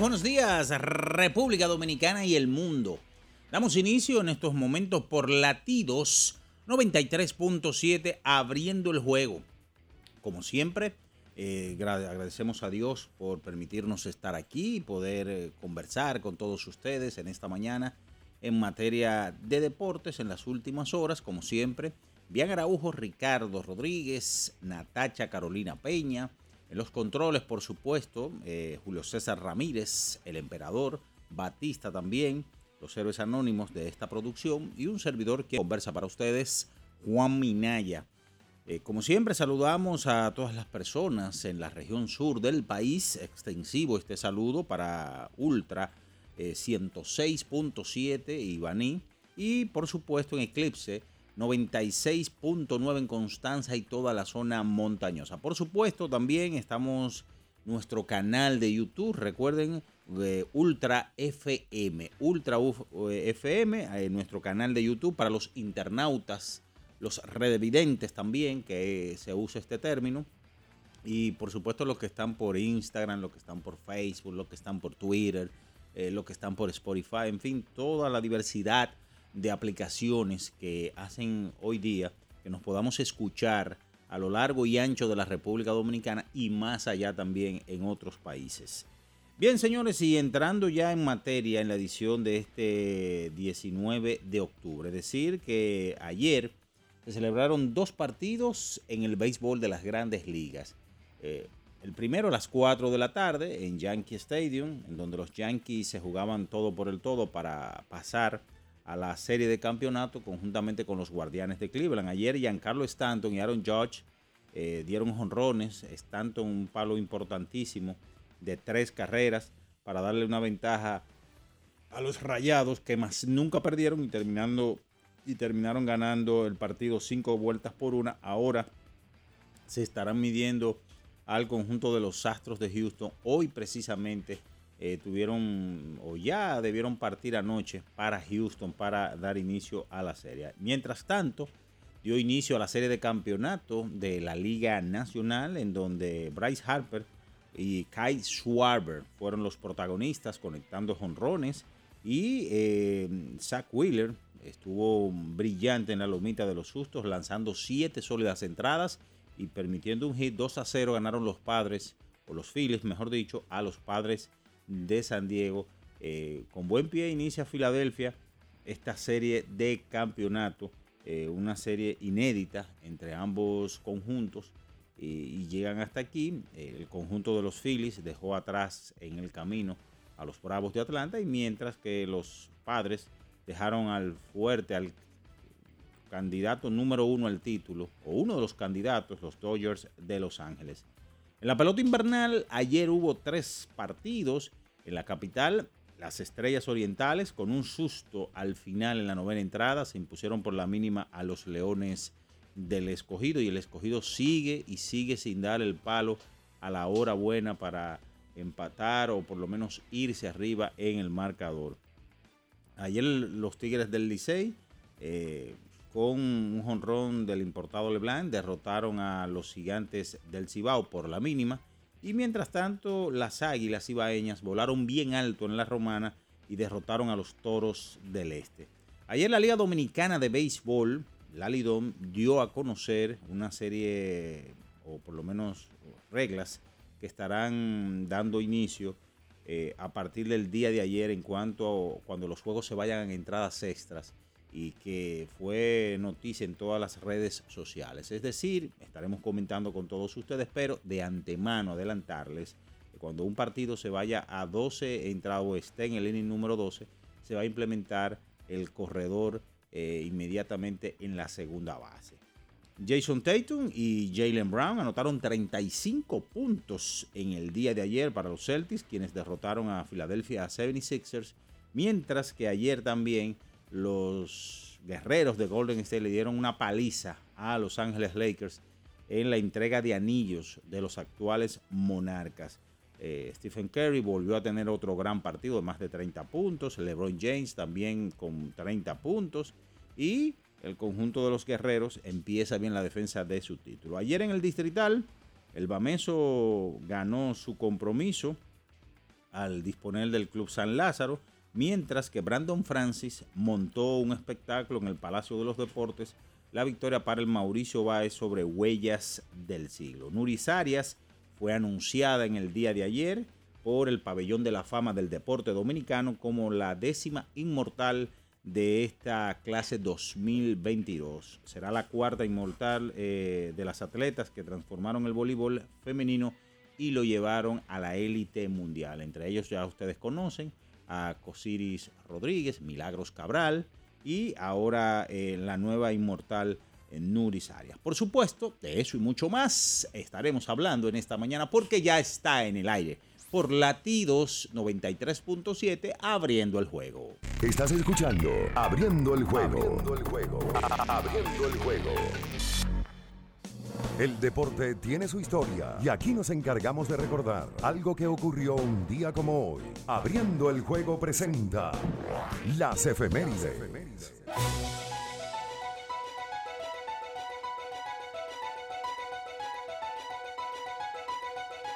Buenos días, República Dominicana y el mundo. Damos inicio en estos momentos por latidos 93.7 abriendo el juego. Como siempre, eh, agradecemos a Dios por permitirnos estar aquí y poder eh, conversar con todos ustedes en esta mañana en materia de deportes en las últimas horas, como siempre. Bian Araujo, Ricardo Rodríguez, Natacha Carolina Peña, en los controles, por supuesto, eh, Julio César Ramírez, el emperador, Batista también, los héroes anónimos de esta producción y un servidor que conversa para ustedes, Juan Minaya. Eh, como siempre, saludamos a todas las personas en la región sur del país. Extensivo este saludo para Ultra 106.7 eh, Ibaní y por supuesto en Eclipse 96.9 en Constanza y toda la zona montañosa. Por supuesto, también estamos nuestro canal de YouTube, recuerden, Ultra FM, Ultra FM, en eh, nuestro canal de YouTube para los internautas, los redevidentes también, que se usa este término. Y por supuesto los que están por Instagram, los que están por Facebook, los que están por Twitter, eh, los que están por Spotify, en fin, toda la diversidad de aplicaciones que hacen hoy día que nos podamos escuchar a lo largo y ancho de la República Dominicana y más allá también en otros países. Bien, señores, y entrando ya en materia en la edición de este 19 de octubre, decir, que ayer se celebraron dos partidos en el béisbol de las grandes ligas. Eh, el primero a las 4 de la tarde en Yankee Stadium, en donde los Yankees se jugaban todo por el todo para pasar a la serie de campeonato conjuntamente con los Guardianes de Cleveland. Ayer Giancarlo Stanton y Aaron Judge eh, dieron honrones. Stanton un palo importantísimo de tres carreras para darle una ventaja a los Rayados que más nunca perdieron y terminando y terminaron ganando el partido cinco vueltas por una. Ahora se estarán midiendo al conjunto de los Astros de Houston hoy precisamente eh, tuvieron o ya debieron partir anoche para Houston para dar inicio a la serie. Mientras tanto, dio inicio a la serie de campeonato de la Liga Nacional en donde Bryce Harper y Kai Schwarber fueron los protagonistas conectando jonrones y eh, Zach Wheeler estuvo brillante en la lomita de los sustos lanzando siete sólidas entradas y permitiendo un hit 2 a 0 ganaron los padres o los Phillies mejor dicho a los padres de San Diego. Eh, con buen pie inicia Filadelfia esta serie de campeonato, eh, una serie inédita entre ambos conjuntos y, llegan hasta aquí. El conjunto de los Phillies dejó atrás en el camino a los Bravos de Atlanta y mientras que los padres dejaron al fuerte, al candidato número uno al título, o uno de los candidatos, los Dodgers de Los Ángeles. En la pelota invernal, ayer hubo tres partidos. En la capital, las Estrellas Orientales, con un susto al final en la novena entrada, se impusieron por la mínima a los Leones del escogido y el escogido sigue y sigue sin dar el palo a la hora buena para empatar o por lo menos irse arriba en el marcador. Ayer los Tigres del Licey, eh, con un jonrón del importado LeBlanc, derrotaron a los gigantes del Cibao por la mínima. Y mientras tanto, las águilas ibaeñas volaron bien alto en la romana y derrotaron a los toros del este. Ayer la Liga Dominicana de Béisbol la Lidom dio a conocer una serie, o por lo menos reglas, que estarán dando inicio eh, a partir del día de ayer en cuanto a cuando los juegos se vayan en entradas extras y que fue noticia en todas las redes sociales. Es decir, estaremos comentando con todos ustedes, pero de antemano adelantarles que cuando un partido se vaya a 12 entradas o esté en el inning número 12, se va a implementar el corredor eh, inmediatamente en la segunda base. Jason Tatum y Jalen Brown anotaron 35 puntos en el día de ayer para los Celtics, quienes derrotaron a Philadelphia 76ers, mientras que ayer también los guerreros de Golden State le dieron una paliza a Los Ángeles Lakers en la entrega de anillos de los actuales monarcas. Eh, Stephen Curry volvió a tener otro gran partido de más de 30 puntos. LeBron James también con 30 puntos. Y el conjunto de los guerreros empieza bien la defensa de su título. Ayer en el distrital, el Bameso ganó su compromiso al disponer del Club San Lázaro, mientras que Brandon Francis montó un espectáculo en el Palacio de los Deportes, la victoria para el Mauricio Báez sobre Huellas del Siglo. Nuris Arias fue anunciada en el día de ayer por el Pabellón de la Fama del Deporte Dominicano como la décima inmortal de esta clase 2022. Será la cuarta inmortal eh, de las atletas que transformaron el voleibol femenino y lo llevaron a la élite mundial. Entre ellos ya ustedes conocen a Cosiris Rodríguez, Milagros Cabral y ahora eh, la nueva inmortal Nuris Arias. Por supuesto, de eso y mucho más estaremos hablando en esta mañana porque ya está en el aire por latidos 93.7 abriendo el juego. Estás escuchando Abriendo el juego. Abriendo el juego. Abriendo el juego. El deporte tiene su historia y aquí nos encargamos de recordar algo que ocurrió un día como hoy. Abriendo el juego presenta las efemérides.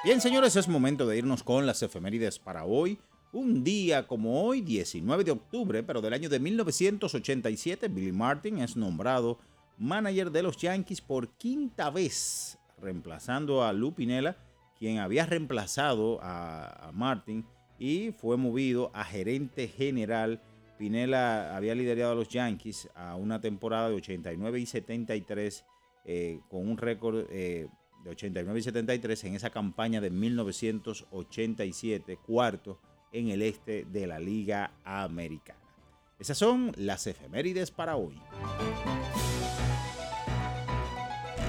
Bien, señores, es momento de irnos con las efemérides para hoy. Un día como hoy, 19 de octubre, pero del año de 1987, Billy Martin es nombrado manager de los Yankees por quinta vez, reemplazando a Lou Pinella, quien había reemplazado a, Martin y fue movido a gerente general. Pinella había liderado a los Yankees a una temporada de 89 y 73 eh, con un récord eh, de 89 y 73 en esa campaña de 1987, cuarto en el este de la Liga Americana. Esas son las efemérides para hoy.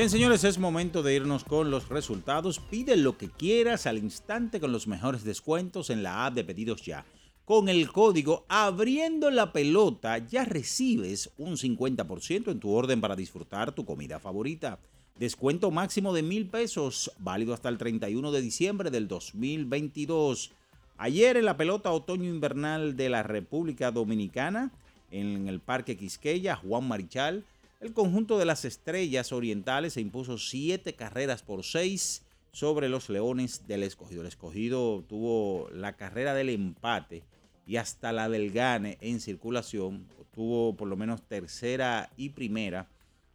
Bien, señores, es momento de irnos con los resultados. Pide lo que quieras al instante con los mejores descuentos en la app de Pedidos Ya. Con el código Abriendo la Pelota ya recibes un 50% en tu orden para disfrutar tu comida favorita. Descuento máximo de mil pesos, válido hasta el 31 de diciembre del 2022. Ayer en la pelota otoño-invernal de la República Dominicana, en el Parque Quisqueya, Juan Marichal. El conjunto de las Estrellas Orientales se impuso siete carreras por seis sobre los Leones del Escogido. El Escogido tuvo la carrera del empate y hasta la del gane en circulación. Tuvo por lo menos tercera y primera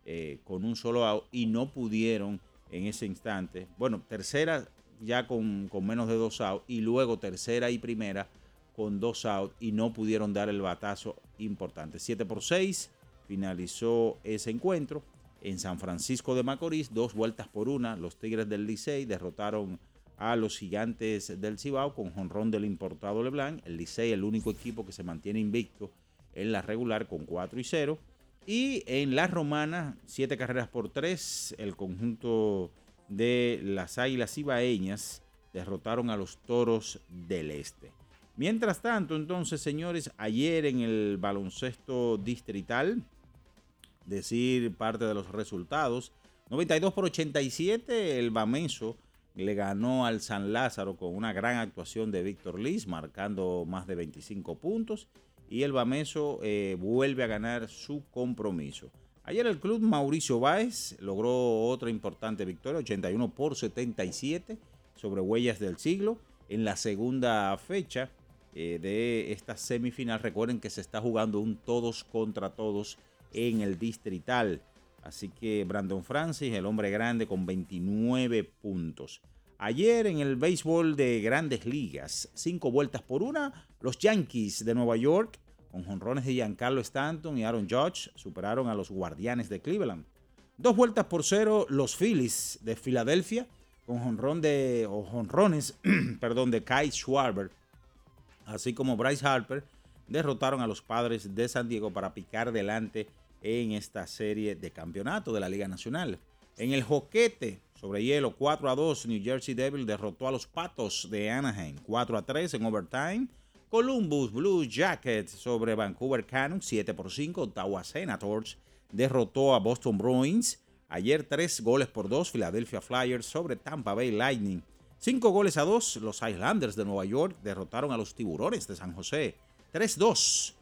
eh, con un solo out y no pudieron en ese instante. Bueno, tercera ya con, menos de dos outs y luego tercera y primera con dos outs y no pudieron dar el batazo importante. 7 por 6 finalizó ese encuentro. En San Francisco de Macorís, dos vueltas por una, los Tigres del Licey derrotaron a los Gigantes del Cibao con jonrón del importado Leblanc. El Licey, el único equipo que se mantiene invicto en la regular con 4 y 0. Y en la Romana, siete carreras por tres, el conjunto de las Águilas Ibaeñas derrotaron a los Toros del Este. Mientras tanto, entonces, señores, ayer en el baloncesto distrital, decir parte de los resultados, 92 por 87, el Bameso le ganó al San Lázaro con una gran actuación de Víctor Liz, marcando más de 25 puntos, y el Bameso eh, vuelve a ganar su compromiso. Ayer el club Mauricio Báez logró otra importante victoria, 81 por 77 sobre Huellas del Siglo. En la segunda fecha, eh, de esta semifinal. Recuerden que se está jugando un todos contra todos en el distrital. Así que Brandon Francis, el hombre grande, con 29 puntos. Ayer en el béisbol de grandes ligas, cinco vueltas por una, los Yankees de Nueva York, con jonrones de Giancarlo Stanton y Aaron Judge, superaron a los Guardianes de Cleveland. Dos vueltas por cero, los Phillies de Filadelfia, con jonrón de, o jonrones, perdón, de Kai Schwarber así como Bryce Harper, derrotaron a los padres de San Diego para picar delante en esta serie de campeonato de la Liga Nacional. En el joquete sobre hielo 4 a 2, New Jersey Devil derrotó a los Patos de Anaheim 4 a 3 en overtime. Columbus Blue Jackets sobre Vancouver Canucks 7 por 5. Ottawa Senators derrotó a Boston Bruins. Ayer 3 goles por 2 Philadelphia Flyers sobre Tampa Bay Lightning Cinco goles a dos, los Islanders de Nueva York derrotaron a los Tiburones de San José. 3-2.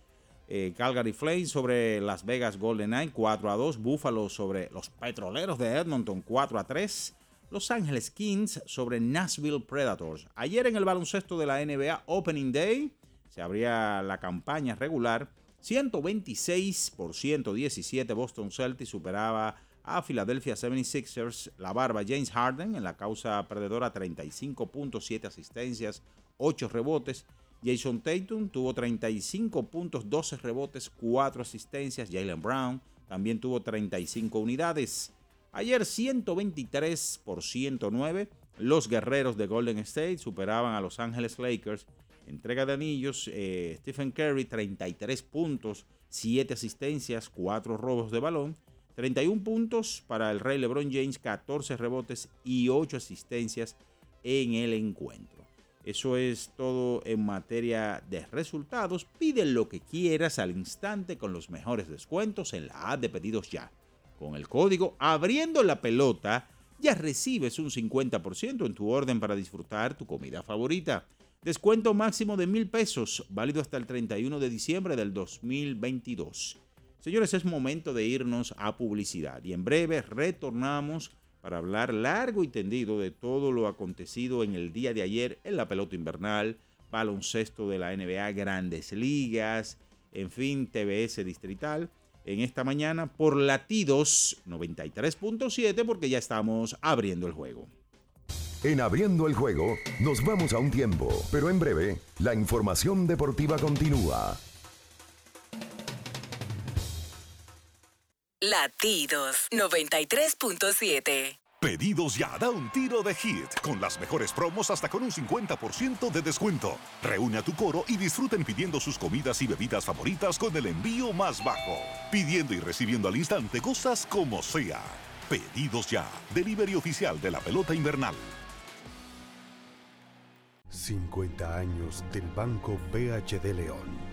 Eh, Calgary Flames sobre Las Vegas Golden Knights 4 a 2. Buffalo sobre los Petroleros de Edmonton 4 a 3. Los Ángeles Kings sobre Nashville Predators. Ayer en el baloncesto de la NBA Opening Day se abría la campaña regular. 126 por 117 Boston Celtics superaba a Philadelphia 76ers, la barba James Harden en la causa perdedora 35.7 asistencias, 8 rebotes. Jason Tatum tuvo 35 puntos, 12 rebotes, 4 asistencias. Jalen Brown también tuvo 35 unidades. Ayer 123 por 109. Los guerreros de Golden State superaban a Los Angeles Lakers. Entrega de anillos, eh, Stephen Curry 33 puntos, 7 asistencias, 4 robos de balón. 31 puntos para el Rey LeBron James, 14 rebotes y 8 asistencias en el encuentro. Eso es todo en materia de resultados. Pide lo que quieras al instante con los mejores descuentos en la app de pedidos ya. Con el código abriendo la pelota ya recibes un 50% en tu orden para disfrutar tu comida favorita. Descuento máximo de mil pesos, válido hasta el 31 de diciembre del 2022. Señores, es momento de irnos a publicidad y en breve retornamos para hablar largo y tendido de todo lo acontecido en el día de ayer en la pelota invernal, baloncesto de la NBA, grandes ligas, en fin, TBS distrital. En esta mañana por latidos 93.7 porque ya estamos abriendo el juego. En abriendo el juego nos vamos a un tiempo, pero en breve la información deportiva continúa. Latidos 93.7. Pedidos ya, da un tiro de hit, con las mejores promos hasta con un 50% de descuento. Reúne a tu coro y disfruten pidiendo sus comidas y bebidas favoritas con el envío más bajo. Pidiendo y recibiendo al instante cosas como sea. Pedidos ya, delivery oficial de la pelota invernal. 50 años del Banco BHD León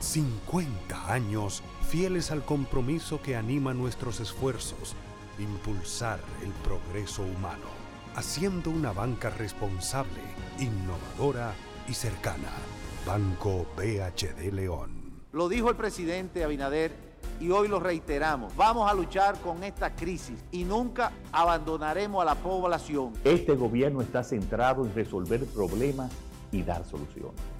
50 años fieles al compromiso que anima nuestros esfuerzos, impulsar el progreso humano, haciendo una banca responsable, innovadora y cercana. Banco BHD León. Lo dijo el presidente Abinader y hoy lo reiteramos. Vamos a luchar con esta crisis y nunca abandonaremos a la población. Este gobierno está centrado en resolver problemas y dar soluciones.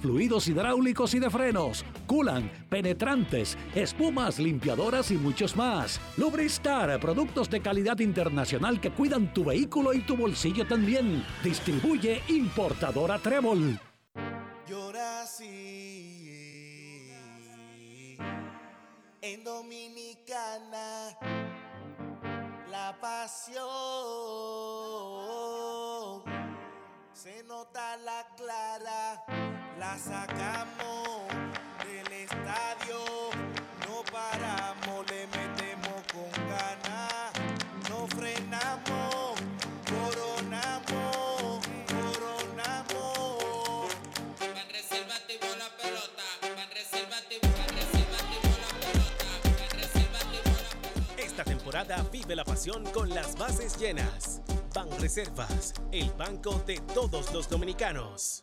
fluidos hidráulicos y de frenos, culan, penetrantes, espumas, limpiadoras y muchos más. Lubristar, productos de calidad internacional que cuidan tu vehículo y tu bolsillo también. Distribuye importadora Trébol. Llora así en Dominicana la pasión se nota la clara, la sacamos del estadio, no paramos, le metemos con ganas, no frenamos, coronamos, coronamos. Van reserva activó la pelota, van reserva activó, van reserva activó la pelota, van reserva activó la pelota. Esta temporada vive la pasión con las bases llenas. Ban Reservas, el banco de todos los dominicanos.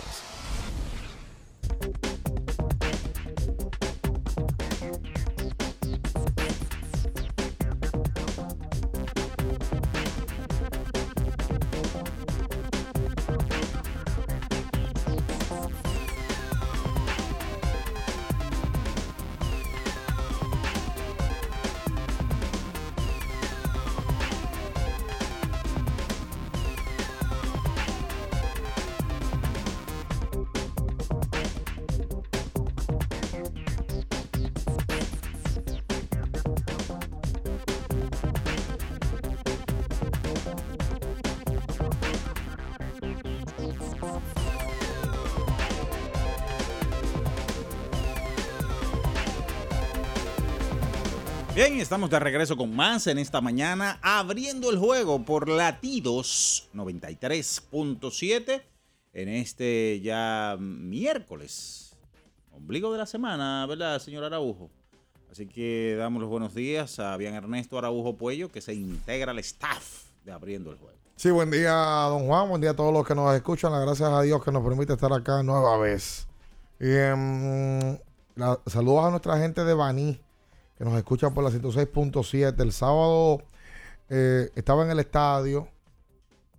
Bien, estamos de regreso con más en esta mañana, abriendo el juego por latidos 93.7 en este ya miércoles, ombligo de la semana, ¿verdad, señor Araujo? Así que damos los buenos días a Bian Ernesto Araujo Puello, que se integra al staff de Abriendo el Juego. Sí, buen día, don Juan. Buen día a todos los que nos escuchan. Gracias a Dios que nos permite estar acá nueva vez. Y, em, la- saludos a nuestra gente de Baní, que nos escucha por la 106.7. El sábado eh, estaba en el estadio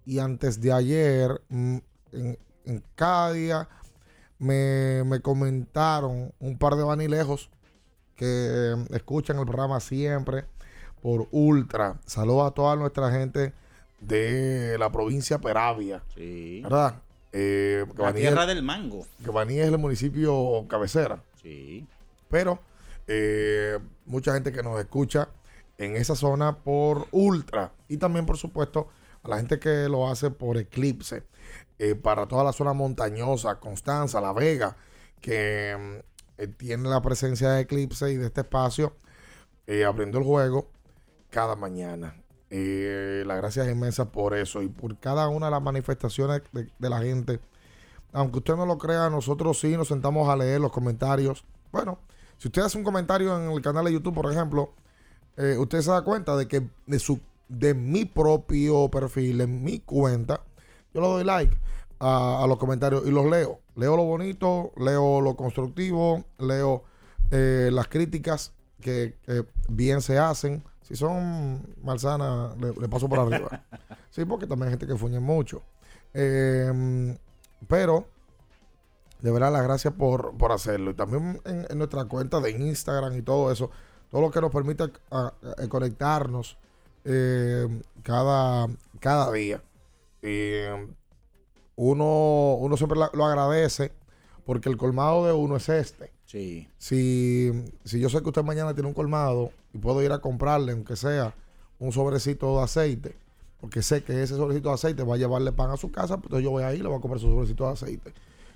y antes de ayer, mm, en, en cada día, me, me comentaron un par de vanilejos que em, escuchan el programa siempre por Ultra. Saludos a toda nuestra gente de la provincia Peravia. Sí. ¿Verdad? Eh, La Baní tierra es- del mango. que Baní es el municipio cabecera. Sí. Pero eh, mucha gente que nos escucha en esa zona por Ultra. Y también, por supuesto, a la gente que lo hace por Eclipse. eh, para toda la zona montañosa, Constanza, La Vega, que mm, eh, tiene la presencia de Eclipse y de este espacio, eh, abriendo el juego cada mañana. La gracia es inmensa por eso y por cada una de las manifestaciones de, de la gente. Aunque usted no lo crea, nosotros sí nos sentamos a leer los comentarios. Bueno, si usted hace un comentario en el canal de YouTube, por ejemplo, eh, usted se da cuenta de que de, su, de mi propio perfil, en mi cuenta, yo le doy like a, a los comentarios y los leo. Leo lo bonito, leo lo constructivo, leo eh, las críticas que, que bien se hacen. Si son malsanas, le, le paso por arriba. Sí, porque también hay gente que fuñe mucho. Eh, pero, de verdad, las gracias por, por hacerlo. Y también en, en nuestra cuenta de Instagram y todo eso, todo lo que nos permite a- a- conectarnos eh, cada, cada día. Y uno, uno siempre la- lo agradece porque el colmado de uno es este. Sí. Si, si yo sé que usted mañana tiene un colmado y puedo ir a comprarle, aunque sea un sobrecito de aceite, porque sé que ese sobrecito de aceite va a llevarle pan a su casa, pues entonces yo voy ahí y le voy a comprar su sobrecito de aceite.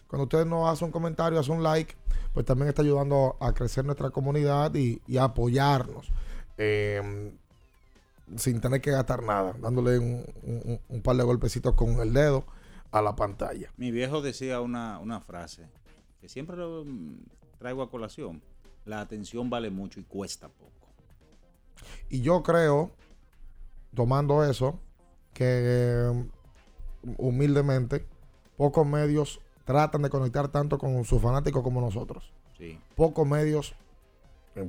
Cuando usted nos hace un comentario, hace un like, pues también está ayudando a crecer nuestra comunidad y, y a apoyarnos. eh, sin tener que gastar nada, dándole un, un- un par de golpecitos con el dedo a la pantalla. Mi viejo decía una, una frase que siempre lo, mm, traigo a colación. La atención vale mucho y cuesta poco. Y yo creo, tomando eso, que eh, humildemente pocos medios tratan de conectar tanto con sus fanáticos como nosotros. Sí. Pocos medios,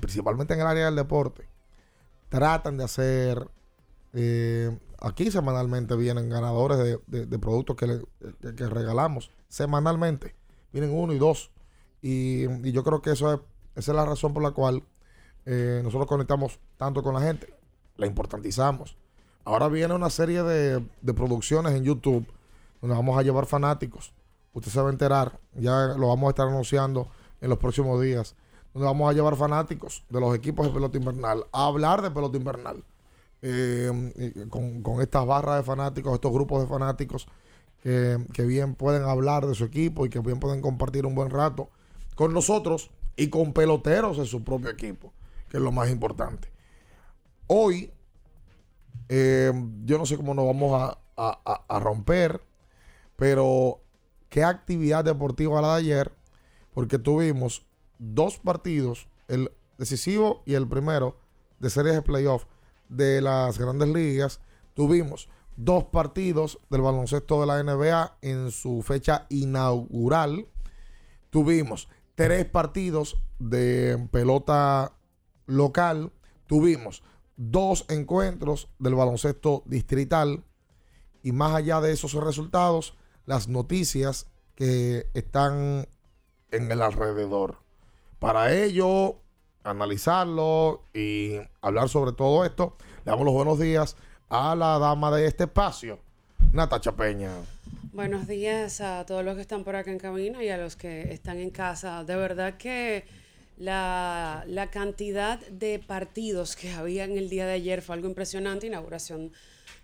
principalmente en el área del deporte, tratan de hacer... eh, aquí semanalmente vienen ganadores de, de- de productos que, le- que- que regalamos. Semanalmente. Vienen uno y dos. Y, y yo creo que eso es, esa es la razón por la cual eh, nosotros conectamos tanto con la gente. La importantizamos. Ahora viene una serie de, de producciones en YouTube donde vamos a llevar fanáticos. Usted se va a enterar. Ya lo vamos a estar anunciando en los próximos días. Donde vamos a llevar fanáticos de los equipos de pelota invernal a hablar de pelota invernal. Eh, con, con estas barras de fanáticos, estos grupos de fanáticos que, que bien pueden hablar de su equipo y que bien pueden compartir un buen rato con nosotros y con peloteros de su propio equipo, que es lo más importante. Hoy, eh, yo no sé cómo nos vamos a- a- a romper, pero qué actividad deportiva la de ayer, porque tuvimos dos partidos, el decisivo y el primero de series de playoff de las grandes ligas. Tuvimos dos partidos del baloncesto de la NBA en su fecha inaugural. Tuvimos tres partidos de pelota local. Tuvimos dos encuentros del baloncesto distrital. Y más allá de esos resultados, las noticias que están en el alrededor. Para ello, analizarlo y hablar sobre todo esto, le damos los buenos días a la dama de este espacio, Natacha Peña. Buenos días a todos los que están por acá en cabina y a los que están en casa. De verdad que la, la cantidad de partidos que había en el día de ayer fue algo impresionante. Inauguración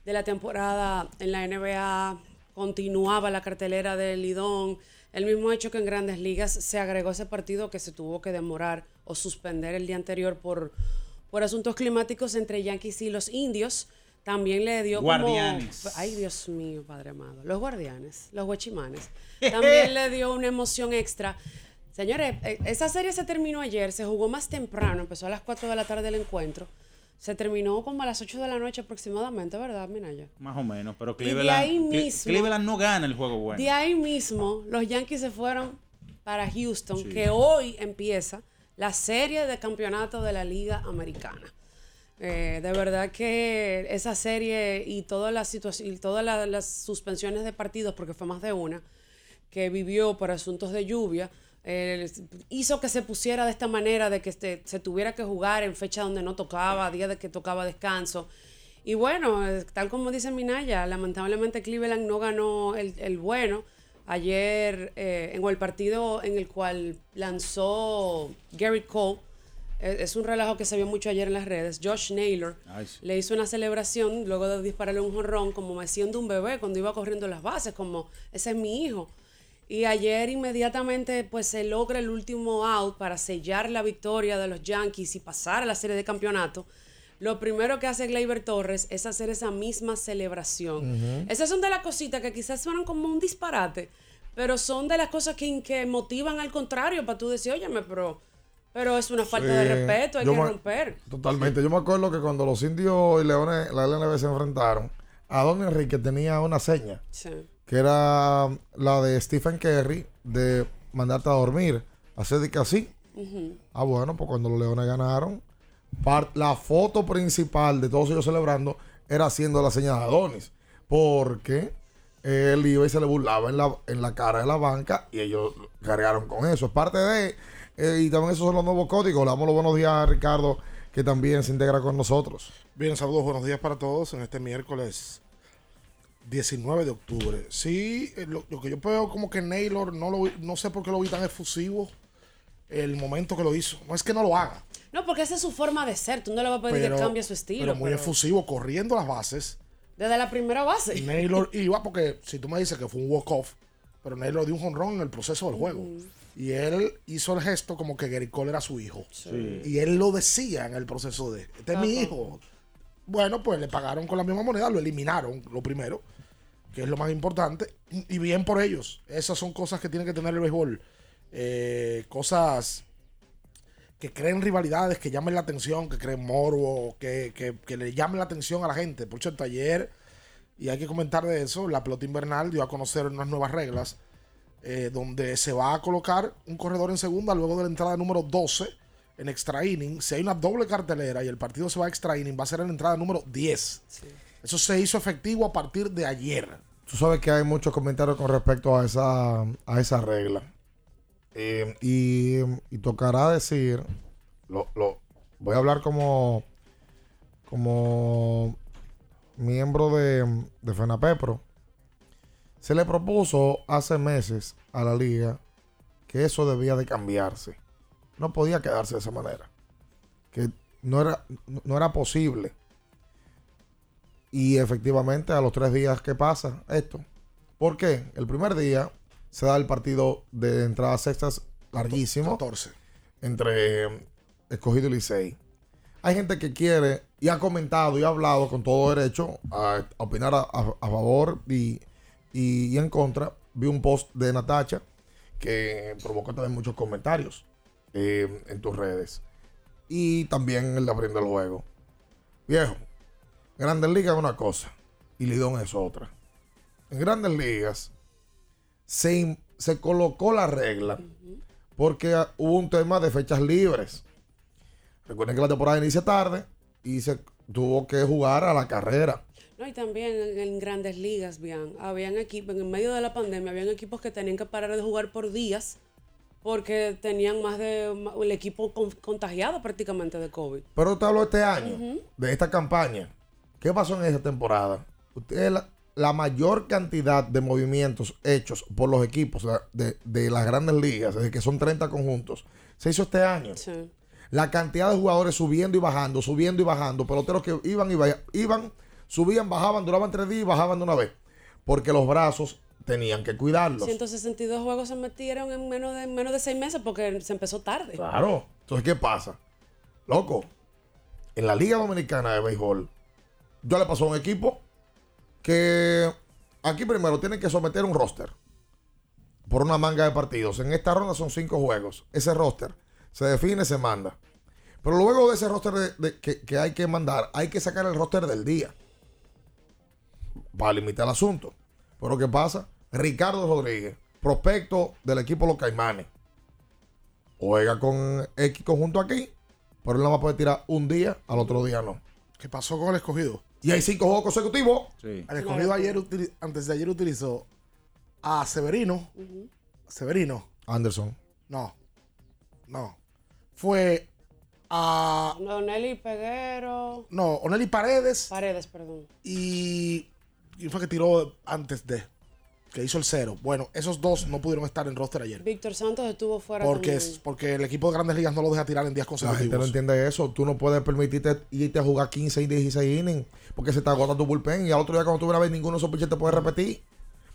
de la temporada en la NBA, continuaba la cartelera del Lidón. El mismo hecho que en grandes ligas se agregó ese partido que se tuvo que demorar o suspender el día anterior por, por asuntos climáticos entre Yankees y los indios. También le dio Guardianes. como... Ay, Dios mío, Padre amado. Los guardianes, los huachimanes. También le dio una emoción extra. Señores, eh, esa serie se terminó ayer, se jugó más temprano, empezó a las 4 de la tarde el encuentro. Se terminó como a las 8 de la noche aproximadamente, ¿verdad, Minaya? Más o menos. Pero Y de Cleveland, ahí mismo- Cleveland no gana el juego bueno. De ahí mismo, los Yankees se fueron para Houston, Sí. que hoy empieza la serie de campeonato de la Liga Americana. Eh, de verdad que esa serie y todas las situaciones, y todas la- las suspensiones de partidos, porque fue más de una, que vivió por asuntos de lluvia, eh, hizo que se pusiera de esta manera, de que este- se tuviera que jugar en fecha donde no tocaba, día de que tocaba descanso. Y bueno, eh, tal como dice Minaya, lamentablemente Cleveland no ganó el, el bueno. Ayer, eh, en el partido en el cual lanzó Gary Cole, eh, es un relajo que se vio mucho ayer en las redes. Josh Naylor le hizo una celebración luego de dispararle un jonrón, como me siendo un bebé cuando iba corriendo las bases, como ese es mi hijo. Y ayer inmediatamente pues se logra el último out para sellar la victoria de los Yankees y pasar a la serie de campeonato. lo primero que hace Gleyber Torres es hacer esa misma celebración. Esas son de las cositas que quizás suenan como un disparate, pero son de las cosas que, que motivan al contrario para tú decir, óyeme, pero, pero es una falta de respeto, hay yo que me- romper. Totalmente. Yo me acuerdo que cuando los indios y leones, la LNB se enfrentaron, a Don Enrique tenía una seña, Sí. Que era la de Stephen Curry, de mandarte a dormir. Hacer de que así. Ah, bueno, pues cuando los leones ganaron, par- la foto principal de todos ellos celebrando era haciendo la señal de Adonis. Porque él iba y se le burlaba en la, en la cara de la banca y ellos cargaron con eso. Es parte de. eh, y también esos son los nuevos códigos. Le damos los buenos días a Ricardo, que también se integra con nosotros. Bien, saludos, buenos días para todos en este miércoles 19 de octubre. Sí, eh, lo, lo que yo veo como que Naylor, no, lo, no sé por qué lo vi tan efusivo el momento que lo hizo. No es que no lo haga, No, porque esa es su forma de ser. Tú no le vas a pedir pero, que cambie su estilo. pero muy pero efusivo, corriendo las bases. desde la primera base. Naylor iba porque si tú me dices que fue un walk-off, pero Naylor dio un jonrón en el proceso del juego. Y él hizo el gesto como que Gary Cole era su hijo. Sí. Y él lo decía en el proceso de, este es mi hijo. Bueno, pues le pagaron con la misma moneda, lo eliminaron, lo primero, que es lo más importante. Y bien por ellos. Esas son cosas que tiene que tener el béisbol. Eh, cosas que creen rivalidades, que llamen la atención, que creen morbo, que, que- le llamen la atención a la gente. Por cierto, ayer, y hay que comentar de eso, la pelota invernal dio a conocer unas nuevas reglas, eh, donde se va a colocar un corredor en segunda luego de la entrada número 12 en extra inning. Si hay una doble cartelera y el partido se va a extra inning, va a ser en la entrada número 10. Eso se hizo efectivo a partir de ayer. Tú sabes que hay muchos comentarios con respecto a esa, a esa regla. Eh, y, y tocará decir, lo, lo- voy a hablar como, como miembro de, de FENAPEPRO. Se le propuso hace meses a la liga que eso debía de cambiarse. No podía quedarse de esa manera. Que no era, no era posible. Y efectivamente, a los tres días que pasa esto. ¿Por qué? El primer día se da el partido de entradas sextas larguísimo. 14. Entre eh, Escogido y Licey. Hay gente que quiere y ha comentado y ha hablado con todo derecho a, a opinar a, a- a favor y, y- y en contra. Vi un post de Natacha que provocó también muchos comentarios eh, en tus redes. Y también el de abriendo el juego. Viejo, Grandes Ligas es una cosa y Lidón es otra. En Grandes Ligas se, se colocó la regla porque ah, hubo un tema de fechas libres. Recuerden que la temporada inicia tarde y se tuvo que jugar a la carrera. No, y también en, en grandes ligas, bien, habían equipos, en medio de la pandemia, habían equipos que tenían que parar de jugar por días porque tenían más de el equipo con- contagiado prácticamente de COVID. Pero te hablo este año, de esta campaña. ¿Qué pasó en esa temporada? Usted, la, la mayor cantidad de movimientos hechos por los equipos de, de las grandes ligas, desde que son 30 conjuntos, se hizo este año. Sí. La cantidad de jugadores subiendo y bajando, subiendo y bajando, peloteros que iban y vaya- iban, subían, bajaban, duraban tres días y bajaban de una vez. Porque los brazos tenían que cuidarlos. 162 juegos se metieron en menos de, en menos de seis meses porque se empezó tarde. Claro. Entonces, ¿qué pasa? Loco, en la Liga Dominicana de Béisbol, yo le pasó a un equipo que aquí primero tienen que someter un roster por una manga de partidos. En esta ronda son cinco juegos. Ese roster se define, se manda. Pero luego de ese roster que, hay que mandar, hay que sacar el roster del día para limitar el asunto. Pero ¿qué pasa? Ricardo Rodríguez, prospecto del equipo Los Caimanes juega con X conjunto aquí, pero él nada más puede tirar un día, al otro día no. ¿Qué pasó con el escogido? Y hay cinco juegos consecutivos. Sí. El escogido ayer, antes de ayer utilizó a Severino. Severino. Anderson. No. No. Fue a. Nelly Peguero. No, Oneli Paredes. Paredes, perdón. Y. ¿Quién fue que tiró antes de? Que hizo el cero. Bueno, esos dos no pudieron estar en roster ayer. Víctor Santos estuvo fuera Porque, también. es, porque el equipo de grandes ligas no lo deja tirar en días La gente consecutivos. no entiende eso. Tú no puedes permitirte irte a jugar 15 y 16 innings porque se te agota tu bullpen y al otro día cuando tú vienes a ver ninguno de esos pitchers te puede repetir.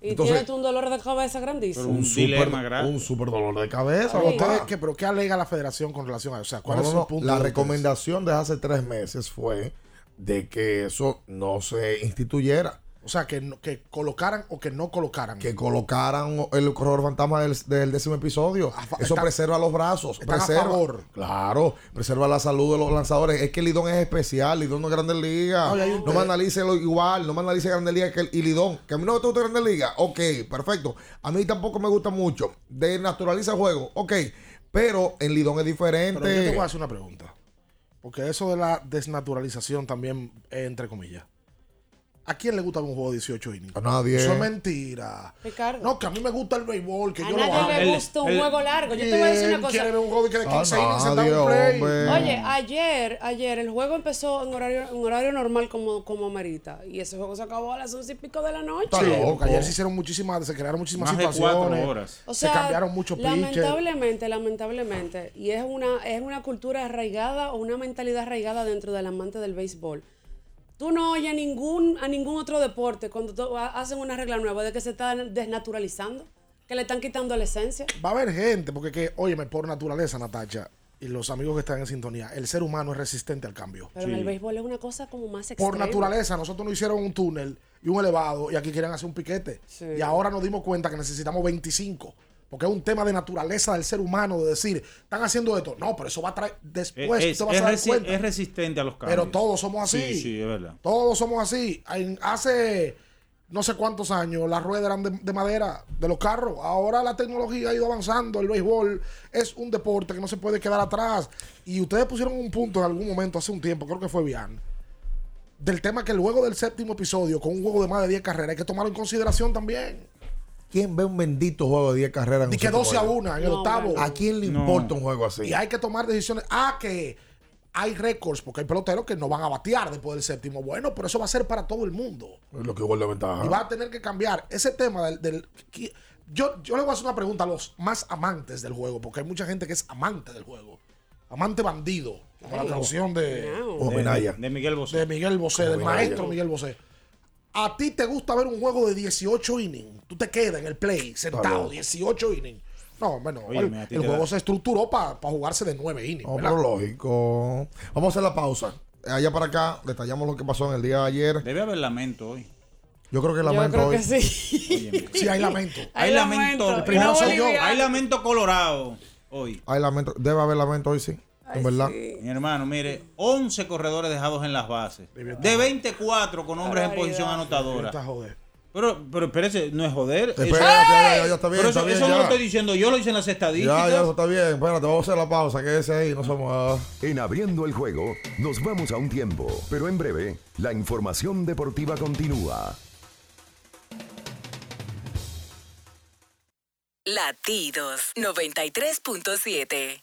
Y Entonces- tienes tú un dolor de cabeza grandísimo. un super, un super dolor de cabeza. Ustedes, ¿qué, pero ¿qué alega la federación con relación a eso? O sea, ¿cuál No, es no, su no. punto La recomendación de hace tres meses fue de que eso no se instituyera. O sea, que, que colocaran o que no colocaran. Que colocaran el corredor fantasma del, del décimo episodio. Eso preserva los brazos. están a preserva, favor. Claro, preserva la salud de los lanzadores. Es que Lidón es especial. Lidón no es Grandes Ligas. No, me analice lo igual. No me analice Grandes Ligas que el, y Lidón. Que a mí no me gusta Grandes Ligas. Ok, perfecto. A mí tampoco me gusta mucho. Desnaturaliza el juego. Ok. Pero en Lidón es diferente. Pero yo te voy a hacer una pregunta. Porque eso de la desnaturalización también es entre comillas. ¿A quién le gusta un juego de 18 innings? A nadie. Eso es mentira. Ricardo. No, que a mí me gusta el béisbol, que A yo lo hago. nadie le gusta un juego largo. Yo te voy a decir una ¿Quién cosa. quiere ver un juego de que de 15 A innings sentado en nadie, un play? hombre. Oye, ayer, ayer el juego empezó en horario, en horario normal como, como merita. Y ese juego se acabó a las once y pico de la noche. Sí, porque ayer se hicieron muchísimas, se crearon muchísimas Más de situaciones. cuatro horas. O sea, se cambiaron muchos pitches. lamentablemente, lamentablemente, y es una, es una cultura arraigada o una mentalidad arraigada dentro del amante del béisbol. Tú no oyes a ningún, a ningún otro deporte cuando hacen una regla nueva de que se está desnaturalizando, que le están quitando la esencia. Va a haber gente, porque que, óyeme, por naturaleza, Natacha, y los amigos que están en sintonía, el ser humano es resistente al cambio. Pero en el béisbol es una cosa como más extrema. Por naturaleza, nosotros nos hicieron un túnel y un elevado y aquí quieren hacer un piquete. Sí. Y ahora nos dimos cuenta que necesitamos 25. Porque es un tema de naturaleza del ser humano, de decir, están haciendo esto. No, pero eso va a traer después, es, te vas es a dar resi- cuenta. es resistente a los cambios. Pero todos somos así. Sí, sí, es verdad. Todos somos así. En- hace no sé cuántos años las ruedas eran de, de madera de los carros. Ahora la tecnología ha ido avanzando. El béisbol es un deporte que no se puede quedar atrás. Y ustedes pusieron un punto en algún momento hace un tiempo, creo que fue bien, del tema que luego del séptimo episodio, con un juego de más de 10 carreras, hay que tomarlo en consideración también. ¿Quién ve un bendito juego de 10 carreras? en Y que séptimo 12 a juego? 1 en el octavo. ¿A quién le No. importa un juego así? Y hay que tomar decisiones. Ah, que hay récords, porque hay peloteros que no van a batear después del séptimo. Bueno, pero eso va a ser para todo el mundo. Es lo que igual de ventaja. Y va a tener que cambiar. Ese tema del... yo, yo le voy a hacer una pregunta a los más amantes del juego, porque hay mucha gente que es amante del juego. Amante bandido. Como la canción de... De- De, de Miguel Bosé. De Miguel Bosé, del maestro Miguel Bosé. A ti te gusta ver un juego de 18 innings. Tú te quedas en el play, sentado, Claro. 18 innings. No, bueno, Oye, el, juego da- se estructuró para jugarse de 9 innings. No, ¿verdad? pero lógico. Vamos a hacer la pausa. Allá para acá, detallamos lo que pasó en el día de ayer. Debe haber lamento hoy. Yo creo que Yo lamento creo hoy. que sí. Sí, hay lamento. Hay, Hay lamento. lamento. El primero no soy yo. Hay lamento colorado hoy. Hay lamento. Debe haber lamento hoy, sí. En verdad. Mi hermano, mire, 11 corredores dejados en las bases. De 24 con hombres en posición anotadora. Pero, pero espérese, no es joder. Espérate, Eso- ya, ya, ya está bien, Pero eso, está bien, eso no lo estoy diciendo yo, lo dicen las estadísticas. Ya, ya, eso está bien. Espérate, vamos a hacer la pausa. Quédese ahí, no se mueva. En abriendo el juego, nos vamos a un tiempo, pero en breve, la información deportiva continúa. Latidos 93.7.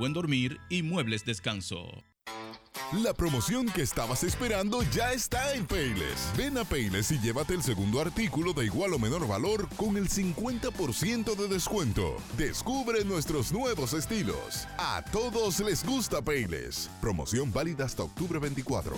buen dormir y muebles descanso. La promoción que estabas esperando ya está en Payless. Ven a Payless y llévate el segundo artículo de igual o menor valor con el 50% de descuento. Descubre nuestros nuevos estilos. A todos les gusta Payless. Promoción válida hasta octubre 24.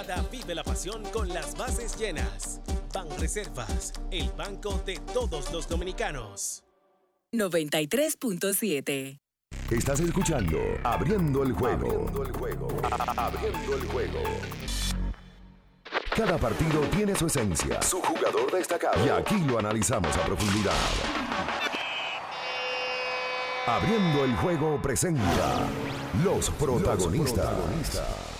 Temporada vive la pasión con las bases llenas. Ban Reservas, el banco de todos los dominicanos. 93.7. Estás escuchando Abriendo el juego. Abriendo el juego. Abriendo el juego. Cada partido tiene su esencia, su jugador destacado. Y aquí lo analizamos a profundidad. Abriendo el juego presenta los protagonistas.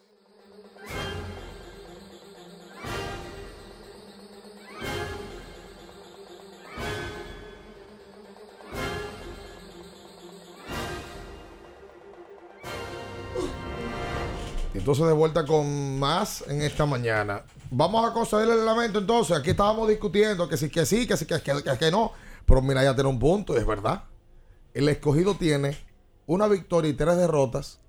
Entonces de vuelta con más en esta mañana. Vamos a conceder el lamento entonces. Aquí estábamos discutiendo que sí, que sí, que sí, que, que, que, que no. Pero mira, ya tiene un punto, y es verdad. El escogido tiene una victoria y tres derrotas.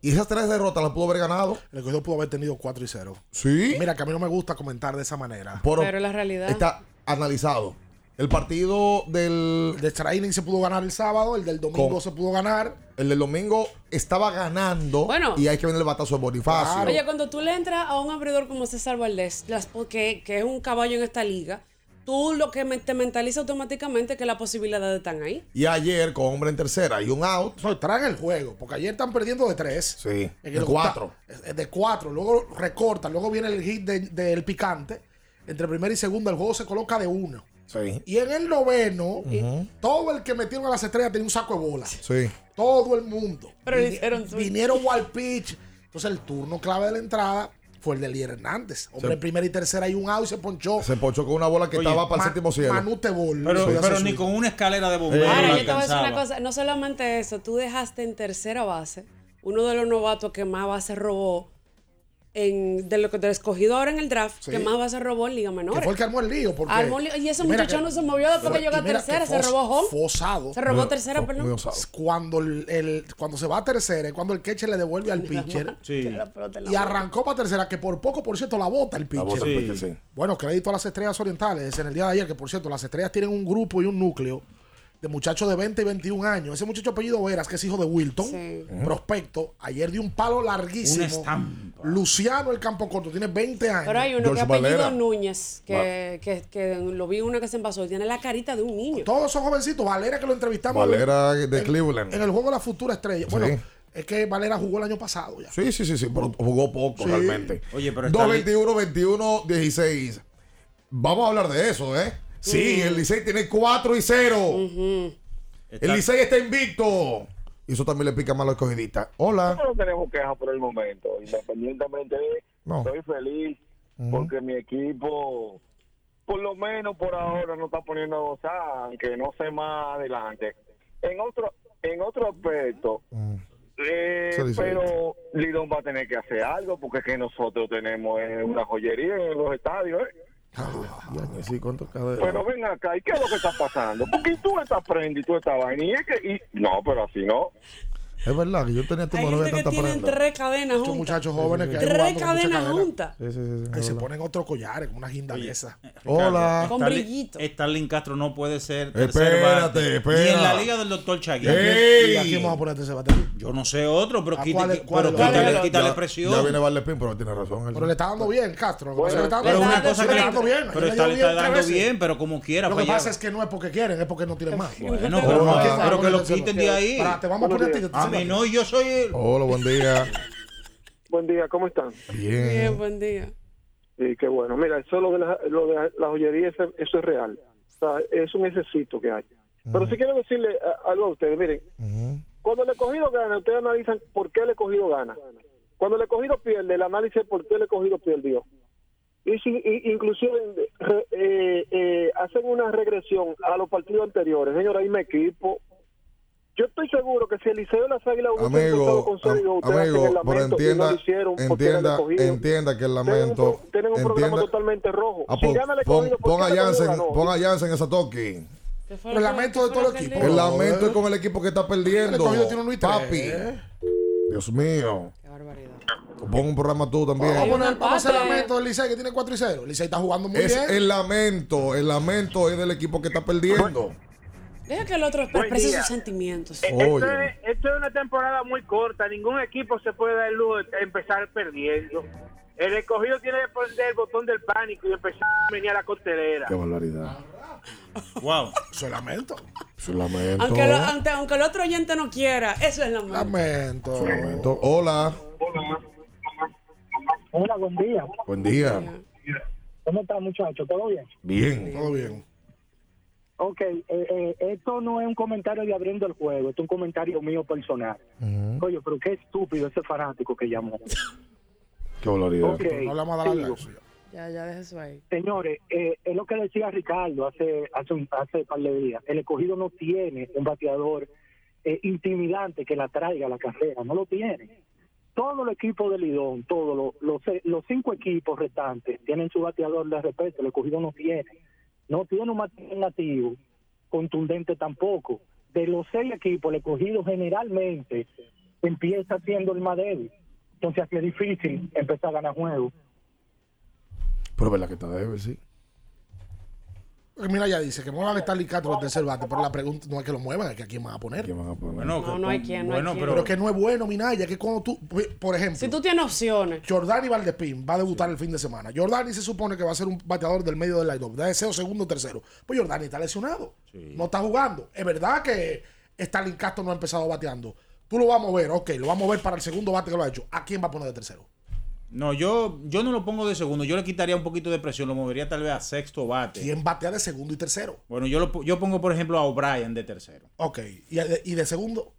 Y esas tres derrotas las pudo haber ganado. El escogido pudo haber tenido 4 y 0. Sí. Mira, que a mí no me gusta comentar de esa manera. Pero la realidad. Está analizado. El partido del. De training se pudo ganar el sábado, el del domingo Con- se pudo ganar. El del domingo estaba ganando. Bueno. Y hay que venir el batazo de Bonifacio. Oye, cuando tú le entras a un abridor como César Valdés, las, que, que es un caballo en esta liga, tú lo que me- te mentaliza automáticamente es que las posibilidades están ahí. Y ayer, con hombre en tercera y un out. No, traen el juego, porque ayer están perdiendo de 3. Sí. En De cuatro. De 4. Luego recortan, luego viene el hit de- del picante. Entre primera y segunda, el juego se coloca de 1. Sí. Y en el noveno, Ujú. todo el que metieron a las estrellas tenía un saco de bola. Sí. Todo el mundo. Pero hicieron su- Vinieron wild pitch. Entonces el turno clave de la entrada fue el de Lier Hernández. Hombre, Se- en primera y tercera hay un out y se ponchó. Se ponchó con una bola que Oye, estaba para el séptimo cielo. Manu. Pero, ni con una escalera de bomberos Ahora, no yo te voy a decir una cosa, no solamente eso, tú dejaste en tercera base uno de los novatos que más base robó en, de lo que te escogido ahora en el draft, Sí. que más base robó en Liga Menor. Que fue el que armó el lío. Porque, Armó el lío, y ese muchacho que- no se movió después que llegó a tercera, se robó home. Fosado. Se robó tercera, perdón. Cuando, el, el- cuando se va a tercera, es cuando el catcher le devuelve al pitcher. Sí. Y arrancó para tercera, que por poco, por cierto, la bota el pitcher. bota sí. Bueno, crédito a las estrellas orientales. En el día de ayer, que por cierto, las estrellas tienen un grupo y un núcleo de muchachos de 20 y 21 años. Ese muchacho apellido Veras, que es hijo de Wilton, Sí. prospecto, ayer dio un palo larguísimo. Luciano, el campo corto, tiene 20 años. Pero hay uno George que apellido Valera. Núñez, que, que, que lo vi una que se envasó, y tiene la carita de un niño. Todos son jovencitos. Valera, que lo entrevistamos. Valera de en- Cleveland. En el juego de la futura estrella. Sí. Bueno, es que Valera jugó el año pasado ya. Sí, sí, sí, sí, pero jugó poco Sí. realmente. Oye, pero está 2-21, 21, 16. Vamos a hablar de eso, ¿eh? Sí, el Licey tiene 4 y 0. Está- El Licey está invicto. Y eso también le pica mal a los escogidistas. Hola. No tenemos quejas por el momento. Independientemente, No. estoy feliz porque mi equipo, por lo menos por ahora, no está poniendo a gozar, aunque no sé más adelante. En otro, en otro aspecto, eh, pero Lidón va a tener que hacer algo porque es que nosotros tenemos eh, una joyería en los estadios. ¿eh? Sí, ¿cuánto cada- Pero ven acá, ¿y qué es lo que está pasando? Porque tú estás prenda y tú estás vaina. Y es que, y- no, pero así no. Es verdad que yo tenía tu Hay no gente que tienen prenda. tres cadenas Muchos juntas. muchachos jóvenes que hay Tres cadenas cadena. juntas. Sí, sí, sí, sí, Que es se ponen otros collares, con una guinda de esa. Hola. Con brillito. Starlin Castro no puede ser tercer Espérate, espera. Ni en la liga del doctor Chagui. ¿Y aquí vamos a ponerte ese batería? Yo no sé otro, pero, ¿A quítale, presión. Ya viene Valespín, pero tiene razón. Pero le está dando bien, Castro. Pero una cosa Le que está le- dando bien. pero Él está, dando bien, pero como quiera. Lo que fallaba. pasa es que no es porque quieren, es porque no tienen más. Bueno, pero, a que lo poner quiten de ahí. Te vamos a poner a ti. No, yo soy el... Hola, buen día. Buen día, ¿cómo están? Bien, Bien. buen día. Sí, qué bueno. Mira, eso lo de la, lo de la joyería, eso, eso es real. O sea, es un necesito que hay. Pero sí quiero decirle a- algo a ustedes. Miren, cuando el escogido gana, ustedes analizan por qué el escogido gana. Cuando el escogido pierde, el análisis es por qué el escogido perdió. Y, si, y- inclusive re- eh, eh, hacen una regresión a los partidos anteriores. Señora, ahí me equipo. Yo estoy seguro que si Eliseo y las Águilas empezado Amigo, con ustedes hacen amigo, el pero lamento no entienda, lo hicieron el entienda, entienda que el Tienen un lamento. Tienen un programa Entienda. totalmente rojo. Ah, Si pon, gana el pon, escogido, ¿por pon qué a el escogido Jansen, ganó? pon a Jansen esa toque. ¿Qué fue Pero lo el lamento de todo el equipo. El lamento es con el equipo que está perdiendo. El. Papi. Dios mío. Qué barbaridad. Pon un programa tú también. Vamos a poner- vamos el lamento del Licey que tiene 4 y 0. El Licey está jugando muy Es bien. el lamento. El lamento es del equipo que está perdiendo. Deja que el otro exprese sus sentimientos. Esto es, esto es una temporada muy corta. Ningún equipo se puede dar el lujo de empezar perdiendo. El escogido tiene que poner el botón del pánico y empezar a venir a la costelera. Qué barbaridad. Wow. Eso es lamento. Es un lamento. Aunque, lo- aunque, aunque el otro oyente no quiera, eso es. Lamento. Es un lamento. Hola. Hola, buen día. Buen día. ¿Cómo está, muchacho? ¿Todo bien? Bien. Todo bien. Ok, eh, eh, esto no es un comentario de abriendo el juego, esto es un comentario mío personal. Oye, pero qué estúpido ese fanático que llamó. Qué barbaridad. Ok, No de la sigo. eso. Ya, ya, deja eso ahí. Señores, eh, es lo que decía Ricardo hace hace un, hace un par de días. El escogido no tiene un bateador eh, intimidante que la traiga a la carrera, no lo tiene. Todo el equipo de Lidón, todos los, los cinco equipos restantes tienen su bateador de respeto, el escogido no tiene. No tiene un bateador nativo contundente tampoco. De los seis equipos, el escogido generalmente empieza siendo el más débil. Entonces así es difícil empezar a ganar juegos. Pero verdad que está débil, sí. Porque Mira, ya dice que muevan a Stanley Castro al tercer bate, pero la pregunta no es que lo muevan, es que a quién van a poner. ¿Quién van a poner? Bueno, No, que no hay quien, no hay quien. Pero que no es bueno, Minaya, que cuando tú, por ejemplo, Si tú tienes opciones, Jordani Valdespín va a debutar el fin de semana. Jordani se supone que va a ser un bateador del medio del line-up, de deseo segundo o tercero. Pues Jordani está lesionado, no está jugando. Es verdad que Stalin Castro no ha empezado bateando. Tú lo vas a mover, ok, lo vamos a mover para el segundo bate que lo ha hecho. ¿A quién va a poner de tercero? No, yo, yo no lo pongo de segundo. Yo le quitaría un poquito de presión. Lo movería tal vez a sexto bate. ¿Quién batea de segundo y tercero? Bueno, yo, lo, yo pongo, por ejemplo, a O'Brien de tercero. Ok, ¿y de, y de segundo?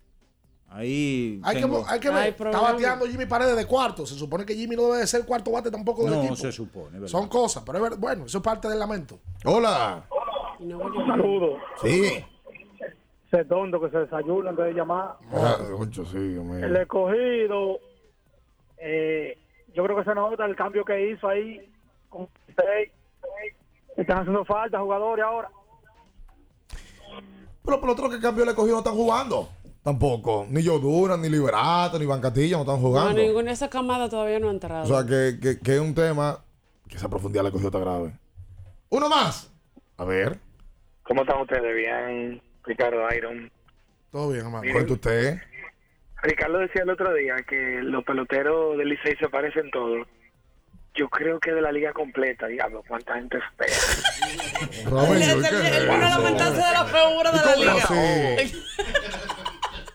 Ahí. Hay que, hay que ver. Está bateando Jimmy Paredes de cuarto. Se supone que Jimmy no debe de ser cuarto bate tampoco del No equipo. se supone, ¿verdad? Son cosas, pero es bueno, eso es parte del lamento. Hola. Saludos. Sí. Ese tonto que se desayuna antes de llamar. Ah, sí. El escogido, eh, yo creo que se nota el cambio que hizo ahí con. Están haciendo falta jugadores ahora. Pero por otro que cambió le cogió no están jugando. Tampoco. Ni Yodura, ni Liberato, ni Bancatilla no están No, jugando. ninguna de esas camadas todavía no ha entrado. O sea, que, que, que es un tema que esa profundidad le cogió está grave. Uno más. A ver. ¿Cómo están ustedes? Bien, Ricardo Iron. Todo bien, hermano. Cuenta usted. Ricardo decía el otro día que los peloteros del Licey se parecen todos. Yo creo que de la liga completa, diablo, cuánta gente espera. Robin, Él ¿qué él- es él pone a eso? lamentarse de la figura de la ¿Cómo liga.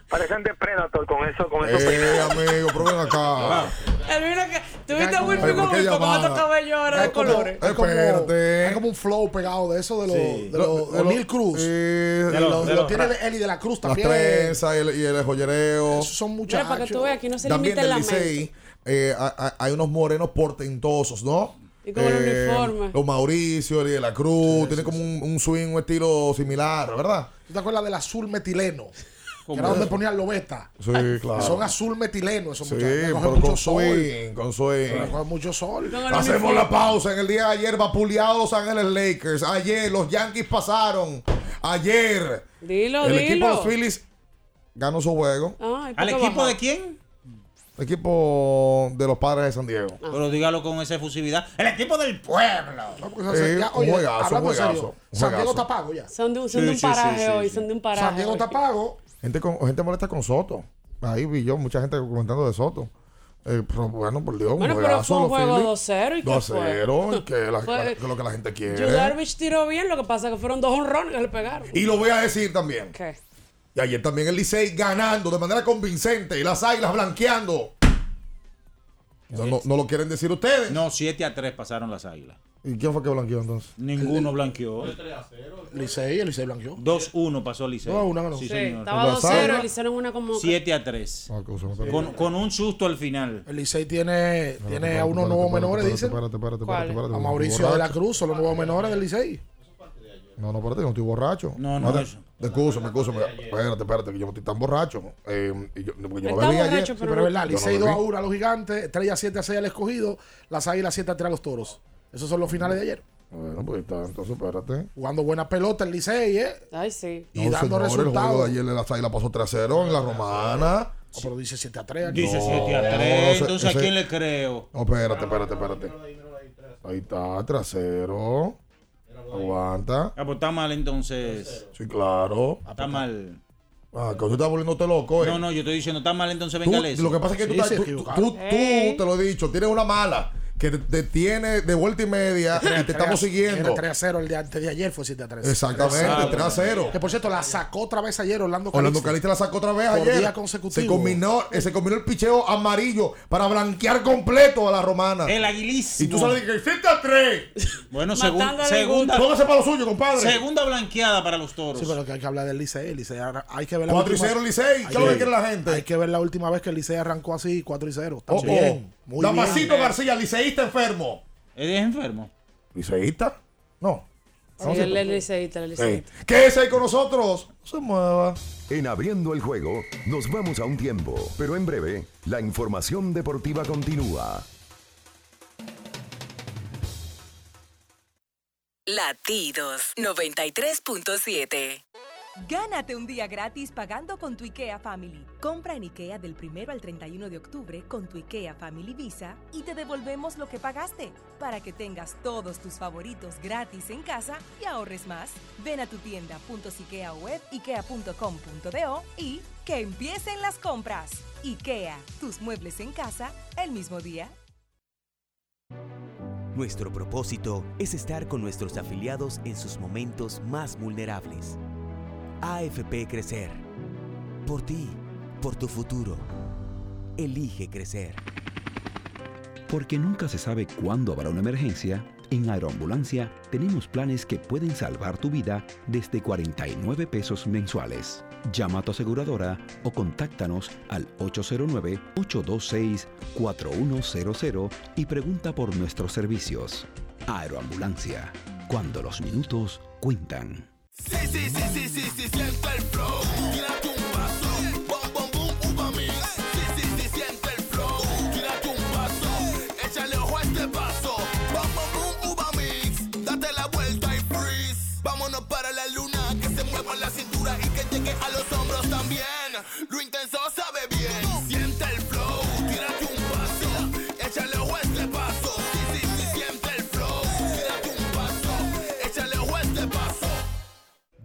Parecen de Predator con eso, con esos Eh, amigo, pero ven acá. Él vino que. Tuviste a Wilfred Ay, ¿por qué Gómez con llamada? estos cabellos ahora de como, colores. hay como- Espérate. hay como un flow pegado de eso de los Sí. de los De lo- O'Neal Cruz. eh, de lo, los- de lo los tiene ra- Eli de la Cruz Las también. trenzas y el, y el joyereo. Esos son Mira, muchachos. para que tú veas, aquí no se También limita el del lamento. Licey eh, hay unos morenos portentosos, ¿no? Y con el uniforme. Los Mauricio, el de la Cruz, tiene como un, un swing, un estilo similar, ¿verdad? ¿Tú te acuerdas del azul metileno? Que era donde ponían lobeta. Sí, claro. Son azul metileno esos Sí, muchachos. Pero mucho con sol. swing, con swing. Mucho sol. Hacemos la pausa. En el día de ayer, vapuleado Los Ángeles Lakers. Ayer, los Yankees pasaron. Ayer, Dilo, el dilo. equipo de los Phillies ganó su juego. Ay, ¿por ¿Al equipo bajó? de quién? El equipo de los padres de San Diego. Pero dígalo con esa efusividad. El equipo del pueblo. O sea, Eh, un juegazo, un juegazo, San Diego está pago ya. Son de, un- son Sí, de un sí, paraje sí, hoy, sí, son de un paraje. San Diego está pago. Gente, con, gente molesta con Soto. Ahí vi yo mucha gente comentando de Soto. Eh, pero bueno, por Dios, Bueno, pero fue un juego Phillies. 2-0 y qué 2-0, fue? y que, la- Fue- que es lo que la gente quiere. Darvish tiró bien, lo que pasa es que fueron dos honrones que le pegaron. Y lo voy a decir también. ¿Qué? Y ayer también el Licey ganando de manera convincente y las águilas blanqueando. No, no, no lo quieren decir ustedes. No, 7 a 3 pasaron las águilas. ¿Y quién fue que blanqueó entonces? Ninguno blanqueó. Licey, el Licey blanqueó. 2-1 pasó Licey. No, una ganó. Sí, Sí, señor. estaba Las 2-0 águilas- le hicieron una como. 7 a 3. Ah. Con, con un susto al final. El Licey tiene, tiene a unos nuevos menores, dicen. Espérate, espérate, espérate, espérate. A Mauricio de la. Cruz son los nuevos menores del Licey. No, no, espérate, no estoy borracho. No, no, te- eso. Excúsame, excúsame. Espérate, espérate, que yo no estoy tan borracho. Eh, y yo, porque yo no bebí ayer. borracho, Sí, pero es no- verdad, Licey 2 a bebí. 1 a los gigantes, Estrella 7 a 6 al escogido, las águilas 7 a 3 a los toros. Esos son los finales de ayer. Bueno, pues está, entonces espérate. Jugando buena pelota el Licey, ¿eh? Ay, sí. Y No, dando señor, El resultados. juego de ayer de las águilas pasó 3-0 en la romana. Oh, pero dice 7 a 3 aquí. Dice No, 7 a 3. ese- Entonces, ¿a ese- quién le creo? No, espérate, espérate, espérate. Ahí está, trasero. Aguanta. Ah, pues está mal entonces. Sí, claro. Está mal. Ah, que usted está volviéndote loco, eh. No, no, yo estoy diciendo, está mal entonces, Tú- venga lo que pasa es que tú, Sí, estás- tú, tú- tú, Ey. te lo he dicho, tienes una mala que te, tiene de vuelta y media y te estamos siguiendo. Era 3 a 0 el de antes de ayer, fue 7 a 3. Exactamente, 3 a 0. Que por cierto, la sacó otra vez ayer Orlando Orlando Calixto. Calixto la sacó otra vez Por ayer. día consecutivo. Se combinó, eh, se combinó el picheo amarillo para blanquear completo a la romana. El y aguilísimo. tú sabes que 7 a 3. Bueno, segun- segunda, Póngase para lo suyo, compadre. segunda blanqueada para los toros. Sí, pero que hay que hablar del Licey. Licey hay que ver la 4 y última- 0 Licey. ¿Qué es lo que quiere la gente? Hay que ver la última vez que el Licey arrancó así, 4 y 0. Está Oh, bien. Muy Damasito bien. García, liceísta enfermo. ¿Él es enfermo? ¿Liceísta? No. Sí, él es liceísta, liceísta. Quédese ahí con nosotros. No se mueva. En abriendo el juego, nos vamos a un tiempo, pero en breve, la información deportiva continúa. Latidos 93.7. Gánate un día gratis pagando con tu IKEA Family. Compra en IKEA del 1 al 31 de octubre con tu IKEA Family Visa y te devolvemos lo que pagaste para que tengas todos tus favoritos gratis en casa y ahorres más. Ven a tu tienda .ikea y que empiecen las compras. IKEA, tus muebles en casa el mismo día. Nuestro propósito es estar con nuestros afiliados en sus momentos más vulnerables. AFP Crecer. Por ti, por tu futuro. Elige crecer. Porque nunca se sabe cuándo habrá una emergencia, En Aeroambulancia tenemos planes que pueden salvar tu vida desde 49 pesos mensuales. Llama a tu aseguradora o contáctanos al 809-826-4100 y pregunta por nuestros servicios. Aeroambulancia, cuando los minutos cuentan. Sí, sí, sí, sí, sí, sí, siente el flow. Tírate un paso. Bom, bom, boom, uva mix. Sí, sí, sí, siente el flow. Tírate un paso. Échale ojo a este paso. Bom, bom, boom, uva mix. Date la vuelta y freeze. Vámonos para la luna. Que se mueva la cintura y que llegue a los hombros también.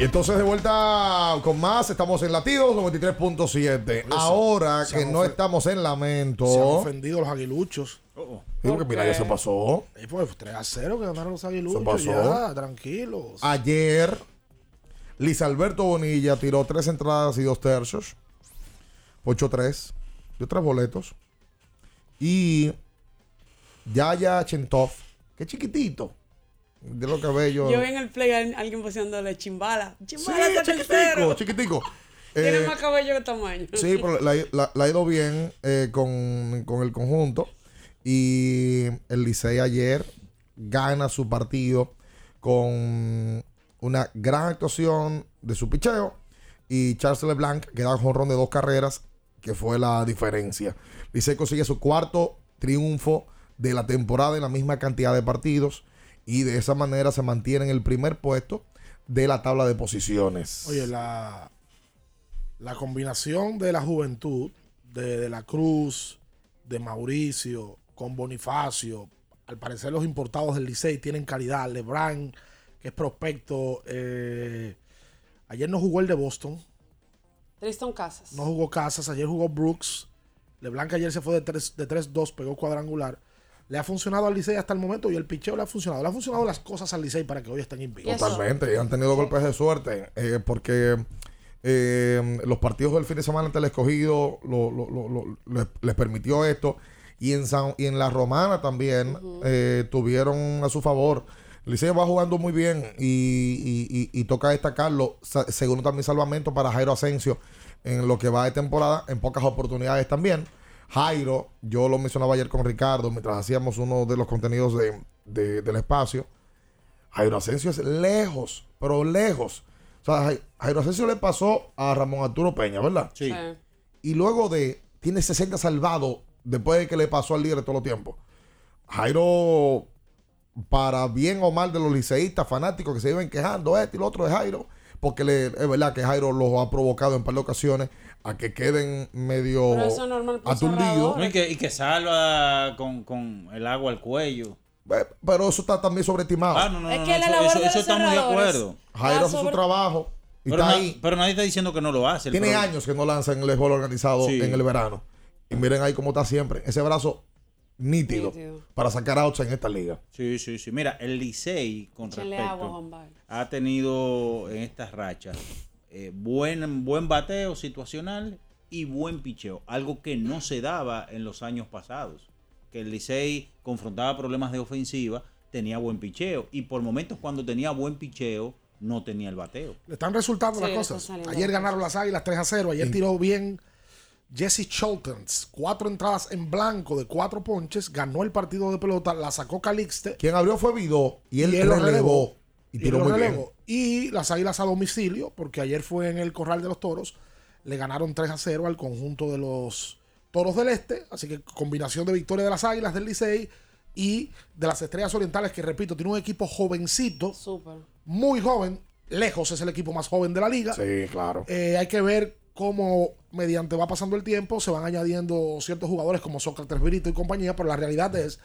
Y entonces de vuelta con más, estamos en latidos 93.7. Ahora se que no estamos en lamento. Se han ofendido los aguiluchos. Digo que mira, ya se pasó. Y pues 3 a 0 que ganaron los aguiluchos. Se pasó. Ya, tranquilos. Ayer, Luis Alberto Bonilla tiró tres entradas y dos tercios. 8-3. Dio tres boletos. Y Yaya Chentov, que chiquitito. De lo que bello. Yo vi en el play a alguien paseándole chimbala. Sí, Chimbala está chiquitico, tercero. chiquitico. Tiene Eh, más cabello que tamaño. Sí, pero la, la- la ha ido bien eh, con, con el conjunto. Y el Licey ayer gana su partido con una gran actuación de su picheo. Y Charles LeBlanc que da un jonrón de dos carreras, que fue la diferencia. Licey consigue su cuarto triunfo de la temporada en la misma cantidad de partidos. Y de esa manera se mantiene en el primer puesto de la tabla de posiciones. Oye, la, la combinación de la juventud, de, de la Cruz, de Mauricio, con Bonifacio, al parecer los importados del Licey tienen calidad. Lebran, que es prospecto. eh, ayer no jugó el de Boston, Tristan Casas. no jugó Casas, ayer jugó Brooks. LeBlanc ayer se fue de 3 de 3-2, pegó cuadrangular. Le ha funcionado al Licey hasta el momento y el picheo le ha funcionado. Le han funcionado las cosas al Licey para que hoy estén invictos. Totalmente, y han tenido golpes de suerte, eh, porque eh, los partidos del fin de semana ante el escogido lo- lo- lo- lo- les, les permitió esto, y en, San- y en la Romana también eh, tuvieron a su favor. Liceo va jugando muy bien y, y- y- y toca destacarlo, sa- segundo también salvamento para Jairo Asensio en lo que va de temporada, en pocas oportunidades también. Jairo, yo lo mencionaba ayer con Ricardo mientras hacíamos uno de los contenidos de- de- del espacio. Jairo Asensio es lejos, pero lejos. O sea, Jai- Jairo Asensio le pasó a Ramón Arturo Peña, ¿verdad? Sí. Y luego de. Tiene 60 salvados después de que le pasó al líder de todos los tiempos. Jairo, para bien o mal de los liceístas fanáticos que se iban quejando, este y lo otro de Jairo, porque le- es verdad que Jairo los ha provocado en par de ocasiones a que queden medio aturdidos. No, y, que, y que salva con, con el agua al cuello. Pero eso está también sobreestimado. Ah, no, no, Es no, que la eso, estamos de acuerdo. Jairo hace su trabajo y Pero, está na- ahí. pero nadie está diciendo que no lo hace. Tiene problema- años que no lanzan el béisbol organizado Sí. en el verano. Y miren ahí cómo está siempre. Ese brazo nítido, Nítido. para sacar outs en esta liga. Sí, sí, sí. Mira, el Licey con respecto ha tenido en estas rachas eh, buen, buen bateo situacional y buen picheo. Algo que no se daba en los años pasados. Que el Licey confrontaba problemas de ofensiva, tenía buen picheo. Y por momentos cuando tenía buen picheo, no tenía el bateo. Le están resultando Sí, las cosas. Ayer ganaron las Águilas 3 a 0. Ayer tiró bien Jesse Choltens, cuatro entradas en blanco de cuatro ponches, ganó el partido de pelota, la sacó Calixte. Quien abrió fue Vidó y él, lo relevó. Y Y tiró lo muy bien. relevó. Y las Águilas a domicilio, porque ayer fue en el Corral de los Toros, le ganaron 3 a 0 al conjunto de los Toros del Este. Así que combinación de victoria de las Águilas del Licey y de las Estrellas Orientales, que repito, tiene un equipo jovencito, Súper. muy joven. Lejos es el equipo más joven de la liga. Sí, claro. Eh, hay que ver cómo, mediante va pasando el tiempo, se van añadiendo ciertos jugadores como Sócrates Brito y compañía, pero la realidad es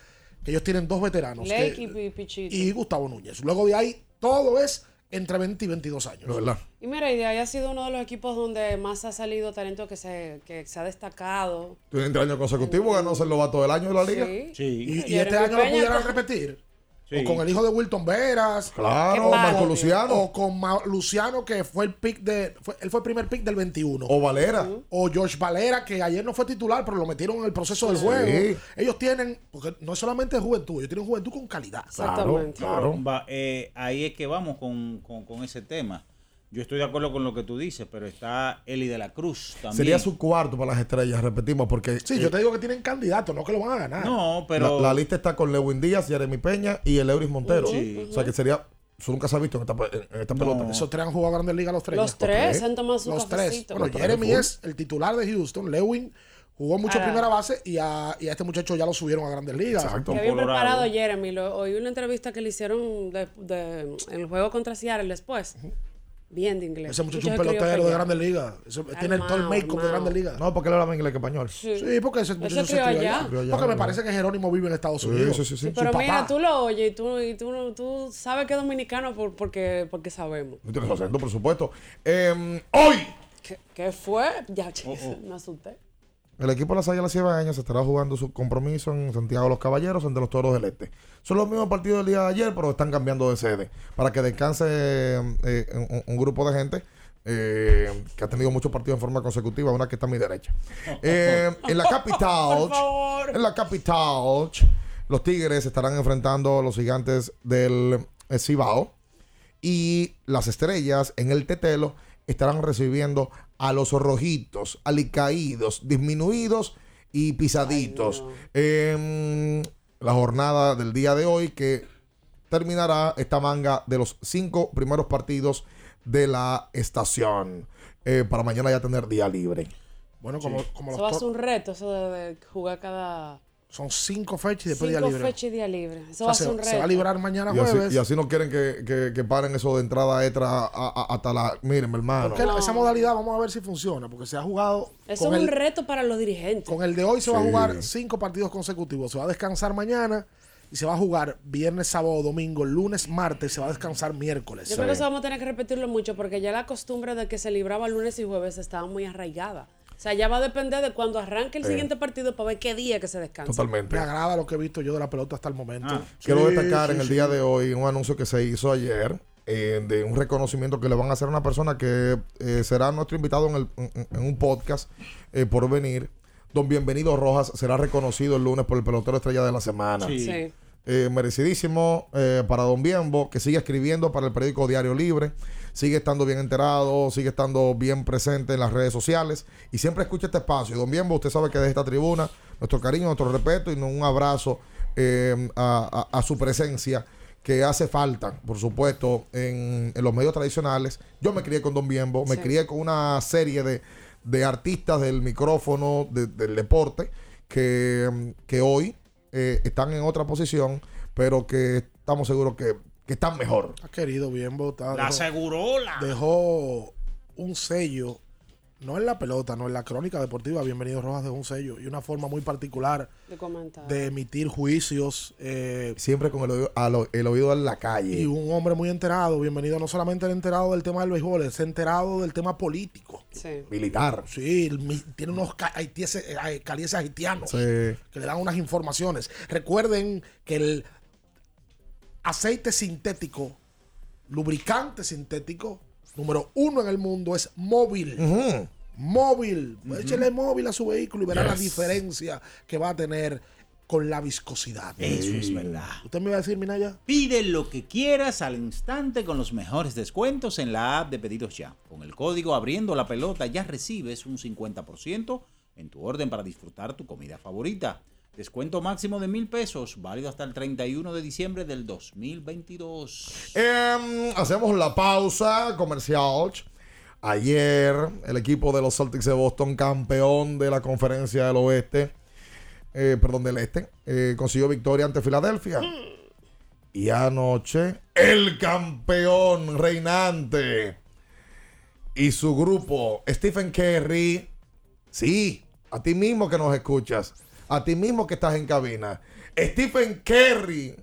que ellos tienen dos veteranos Lake que- y Pichito. y Gustavo Núñez. Luego de ahí, todo es entre 20 y 22 años. verdad. Y mira, y de ahí ha sido uno de los equipos donde más ha salido talento que se, que se ha destacado. Tiene tres años consecutivos, ganó ser novato del año de la liga. Y, y Jeremy este año lo pudieran con- repetir. Sí. O con el hijo de Wilton Veras. Claro, o Marco con- Luciano. O con Ma- Luciano, que fue el pick de. fue- él fue el primer pick del 21. O Valera. O George Valera, que ayer no fue titular, pero lo metieron en el proceso del Sí. juego. Ellos tienen. Porque no es solamente juventud, ellos tienen juventud con calidad. Va, eh, ahí es que vamos con, con- con ese tema. Yo estoy de acuerdo con lo que tú dices, pero está Eli de la Cruz también. Sería su cuarto para las estrellas, repetimos, porque. Sí, yo te digo que tienen candidatos, no que lo van a ganar. No, pero. La, la lista está con Lewin Díaz, Jeremy Peña y el Euris Montero. Sí. O sea que sería. Eso nunca se ha visto en esta, en- en esta pelota. Esos tres han jugado Grandes Ligas los tres. Los tres han tomado su Los tres. Bueno, Jeremy es el titular de Houston. Lewin jugó mucho Ahora- primera base y a, y a este muchacho ya lo subieron a Grandes Ligas. Qué bien preparado Jeremy. Lo, oí una entrevista que le hicieron de, de- en el juego contra Seattle después. Bien de inglés. Ese muchacho es un pelotero de. Grandes Ligas. Eso- Tiene todo el make-up de. Grandes Ligas. No, porque él hablaba inglés que español. Sí. Sí, porque ese muchacho se crió allá. Porque me ¿verdad? parece que Jerónimo vive en Estados Sí, Unidos. sí, sí, sí. Su Pero mira, tú lo oyes y tú, y tú, tú sabes que es dominicano por- porque, porque sabemos. No tienes acento, por supuesto. Eh, hoy, ¿Qué, qué fue? Ya, Oh, me asusté. El equipo de las Águilas Cibaeñas estará jugando su compromiso en Santiago de los Caballeros ante los Toros del Este. Son los mismos partidos del día de ayer, pero están cambiando de sede para que descanse eh, un, un grupo de gente. eh, que ha tenido muchos partidos en forma consecutiva, una que está a mi derecha. Eh, en la capital, en la capital, los Tigres estarán enfrentando a los gigantes del Cibao y las estrellas en el Tetelo estarán recibiendo a los rojitos, alicaídos, disminuidos y pisaditos. En la jornada del día de hoy que terminará esta manga de los cinco primeros partidos de la estación. Eh, para mañana ya tener día libre. Bueno, como, como Eso los va a ser un reto, eso de, de jugar cada Son cinco fechas y después día cinco libre. fechas y día libre. Eso O va sea, a ser un se, reto. se va a librar mañana Y así, jueves. y así no quieren que, que- que paren eso de entrada extra a- a- hasta la... Miren, mi hermano. Porque esa modalidad vamos a ver si funciona, porque se ha jugado Eso con es un el, reto para los dirigentes. con el de hoy se va a jugar cinco partidos consecutivos. Se va a descansar mañana y se va a jugar viernes, sábado, domingo, lunes, martes, se va a descansar miércoles. Yo creo que eso vamos a tener que repetirlo mucho porque ya la costumbre de que se libraba lunes y jueves estaba muy arraigada. O sea, ya va a depender de cuando arranque el siguiente partido para ver qué día que se descansa. Me agrada lo que he visto yo de la pelota hasta el momento. Ah, Quiero destacar sí, en el sí. día de hoy un anuncio que se hizo ayer eh, de un reconocimiento que le van a hacer a una persona que eh, será nuestro invitado en, el- en- en un podcast eh, por venir. Don Bienvenido Rojas será reconocido el lunes por el pelotero estrella de la semana. Sí. Sí. Eh, merecidísimo eh, para Don Biembo, que sigue escribiendo para el periódico Diario Libre, sigue estando bien enterado, sigue estando bien presente en las redes sociales y siempre escucha este espacio. Don Biembo, usted sabe que de esta tribuna, nuestro cariño, nuestro respeto y un abrazo eh, a, a- a su presencia que hace falta, por supuesto, en, en los medios tradicionales. Yo me crié con Don Biembo, me Sí. crié con una serie de, de artistas del micrófono, de- del deporte, que, que hoy eh, están en otra posición, pero que estamos seguros que, que están mejor. Ha querido bien votar. La Segurola. Dejó un sello, no en la pelota, no en la crónica deportiva. Bienvenido Rojas dejó un sello y una forma muy particular De comentar. de emitir juicios. eh, Siempre con el oído, a lo- el oído en la calle. y un hombre muy enterado. Bienvenido no solamente el enterado del tema del béisbol, es enterado del tema político. Sí. Militar. Sí, el mi- tiene unos ca- haitiese- eh, calienses haitianos Sí. que le dan unas informaciones. Recuerden que el aceite sintético, lubricante sintético, número uno en el mundo es móvil. Móvil. Échele móvil a su vehículo y verá la diferencia que va a tener con la viscosidad. Eso es verdad. ¿Usted me iba a decir, Minaya? Pide lo que quieras al instante con los mejores descuentos en la app de Pedidos Ya. Con el código Abriendo la Pelota ya recibes un 50% en tu orden para disfrutar tu comida favorita. Descuento máximo de mil pesos, válido hasta el 31 de diciembre del 2022. Em, hacemos la pausa comercial. Ayer el equipo de los Celtics de Boston, campeón de la conferencia del oeste, eh, perdón, del este, eh, consiguió victoria ante Filadelfia. Y anoche el campeón reinante y su grupo, Stephen Curry, sí, a ti mismo que nos escuchas, a ti mismo que estás en cabina, Stephen Curry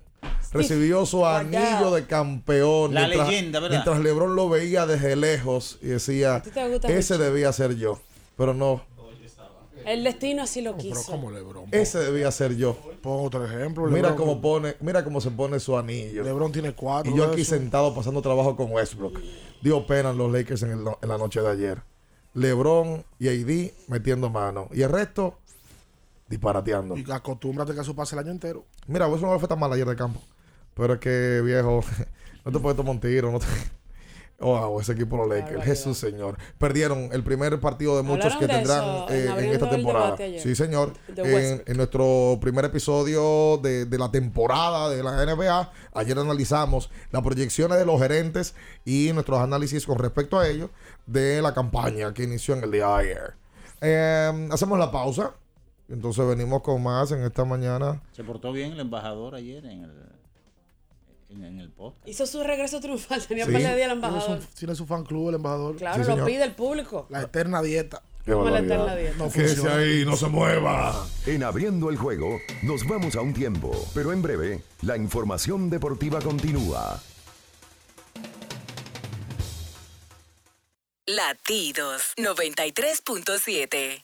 recibió su anillo de campeón. La mientras, leyenda, ¿verdad? Mientras LeBron lo veía desde lejos y decía, ti te gusta ese mucho? debía ser yo, pero no, El destino así lo quiso. Como LeBron. ese debía ser yo. Pongo otro ejemplo. Mira cómo pone, mira cómo se pone su anillo. LeBron tiene cuatro. Y yo aquí sentado pasando trabajo con Westbrook. Dio pena en los Lakers en, el- en la noche de ayer. LeBron y AD metiendo mano. Y el resto, disparateando. Y acostúmbrate que eso pase el año entero. Mira, eso no fue tan mal ayer de campo. Pero es que, viejo, no te puedes tomar un tiro. No te... Wow, ese equipo los Lakers. Jesús, señor. Perdieron el primer partido de muchos Hablaron que de tendrán eso eh, en esta temporada. Sí, señor. En, en nuestro primer episodio de, de la temporada de la NBA, ayer analizamos las proyecciones de los gerentes y nuestros análisis con respecto a ello de la campaña que inició en el día de ayer. Eh, hacemos la pausa. Entonces venimos con más en esta mañana. Se portó bien el embajador ayer en el, en, en el podcast. Hizo su regreso triunfal. Tenía Sí. par de días el Tiene embajador. su, tiene su fan club el embajador. Claro, Sí, lo señor. pide el público. La eterna dieta. Qué Como la barbaridad. eterna dieta. No Quédese ahí, no se mueva. En abriendo el juego, nos vamos a un tiempo, pero en breve, la información deportiva continúa. Latidos 93.7.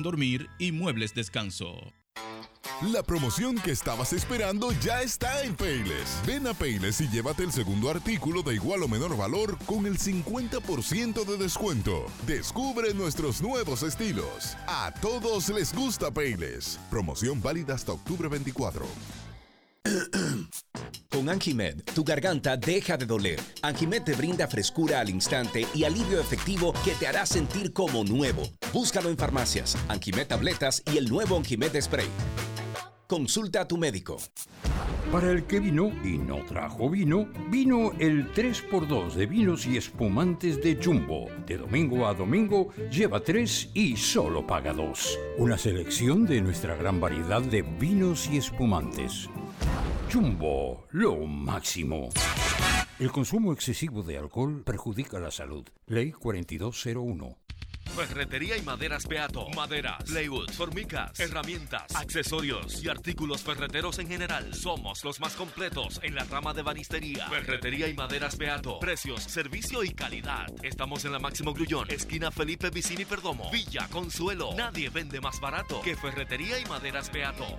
dormir y muebles descanso. La promoción que estabas esperando ya está en Payless. Ven a Payless y llévate el segundo artículo de igual o menor valor con el 50% de descuento. Descubre nuestros nuevos estilos. A todos les gusta Payless. Promoción válida hasta octubre 24. Con Anjimed, tu garganta deja de doler. Anjimed te brinda frescura al instante y alivio efectivo que te hará sentir como nuevo. Búscalo en farmacias, Anjimed tabletas y el nuevo Anjimed Spray. Consulta a tu médico. Para el que vino y no trajo vino, vino el 3x2 de vinos y espumantes de Jumbo. De domingo a domingo, lleva 3 y solo paga 2. Una selección de nuestra gran variedad de vinos y espumantes. Jumbo, lo máximo. El consumo excesivo de alcohol perjudica la salud. Ley 4201. Ferretería y maderas Beato. Maderas, plywood, formicas, herramientas, accesorios y artículos ferreteros en general. Somos los más completos en la rama de banistería. Ferretería y maderas Beato. Precios, servicio y calidad. Estamos en la Máximo Grullón, esquina Felipe Vicini Perdomo, Villa Consuelo. Nadie vende más barato que Ferretería y maderas Beato.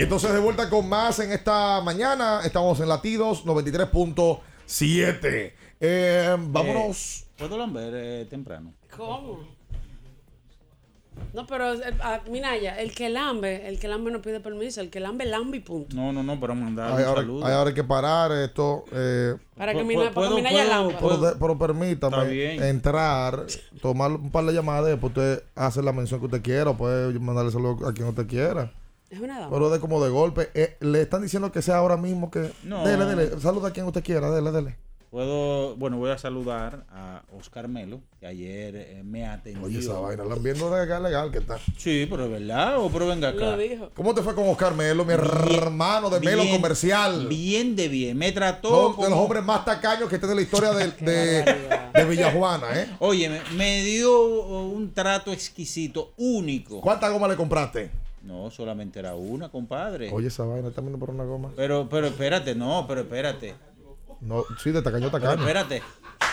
Y entonces de vuelta con más en esta mañana. Estamos en latidos 93.7. Eh, vámonos. Eh, ¿Puedo lamber eh, temprano? ¿Cómo? No, pero eh, ah, Minaya, el que lambe, el que lambe no pide permiso, el que lambe lambe y punto. No, no, no, pero mandar Hay un ahora, saludo. hay ahora que parar esto. eh, Para que Pu- Mina- pu- para que Minaya puedo- lambe. pero, permítame entrar, tomar un par de llamadas, después usted hace la mención que usted quiera, puede mandarle saludo a quien usted quiera. Es una dama. Pero de como de golpe. Eh, le están diciendo que sea ahora mismo que. No. Dele, dele. Saluda a quien usted quiera, dele, dele. Puedo, bueno, voy a saludar a Oscar Melo, que ayer eh, me atendió. Oye, esa vaina, la viendo de legal, legal que está. Sí, pero es verdad, o pero venga acá. Lo dijo. ¿Cómo te fue con Oscar Melo, mi hermano de Melo Bien, Comercial? Bien de bien, me trató No, de como- los hombres más tacaños que tiene la historia de, de, de Villajuana, ¿eh? Oye, me, me dio un trato exquisito, único. ¿Cuántas gomas le compraste? No, solamente era una, compadre. Oye, esa vaina está viendo por una goma. Pero, pero espérate, no, pero espérate. No, sí, de tacaño a Pero tacaño. espérate.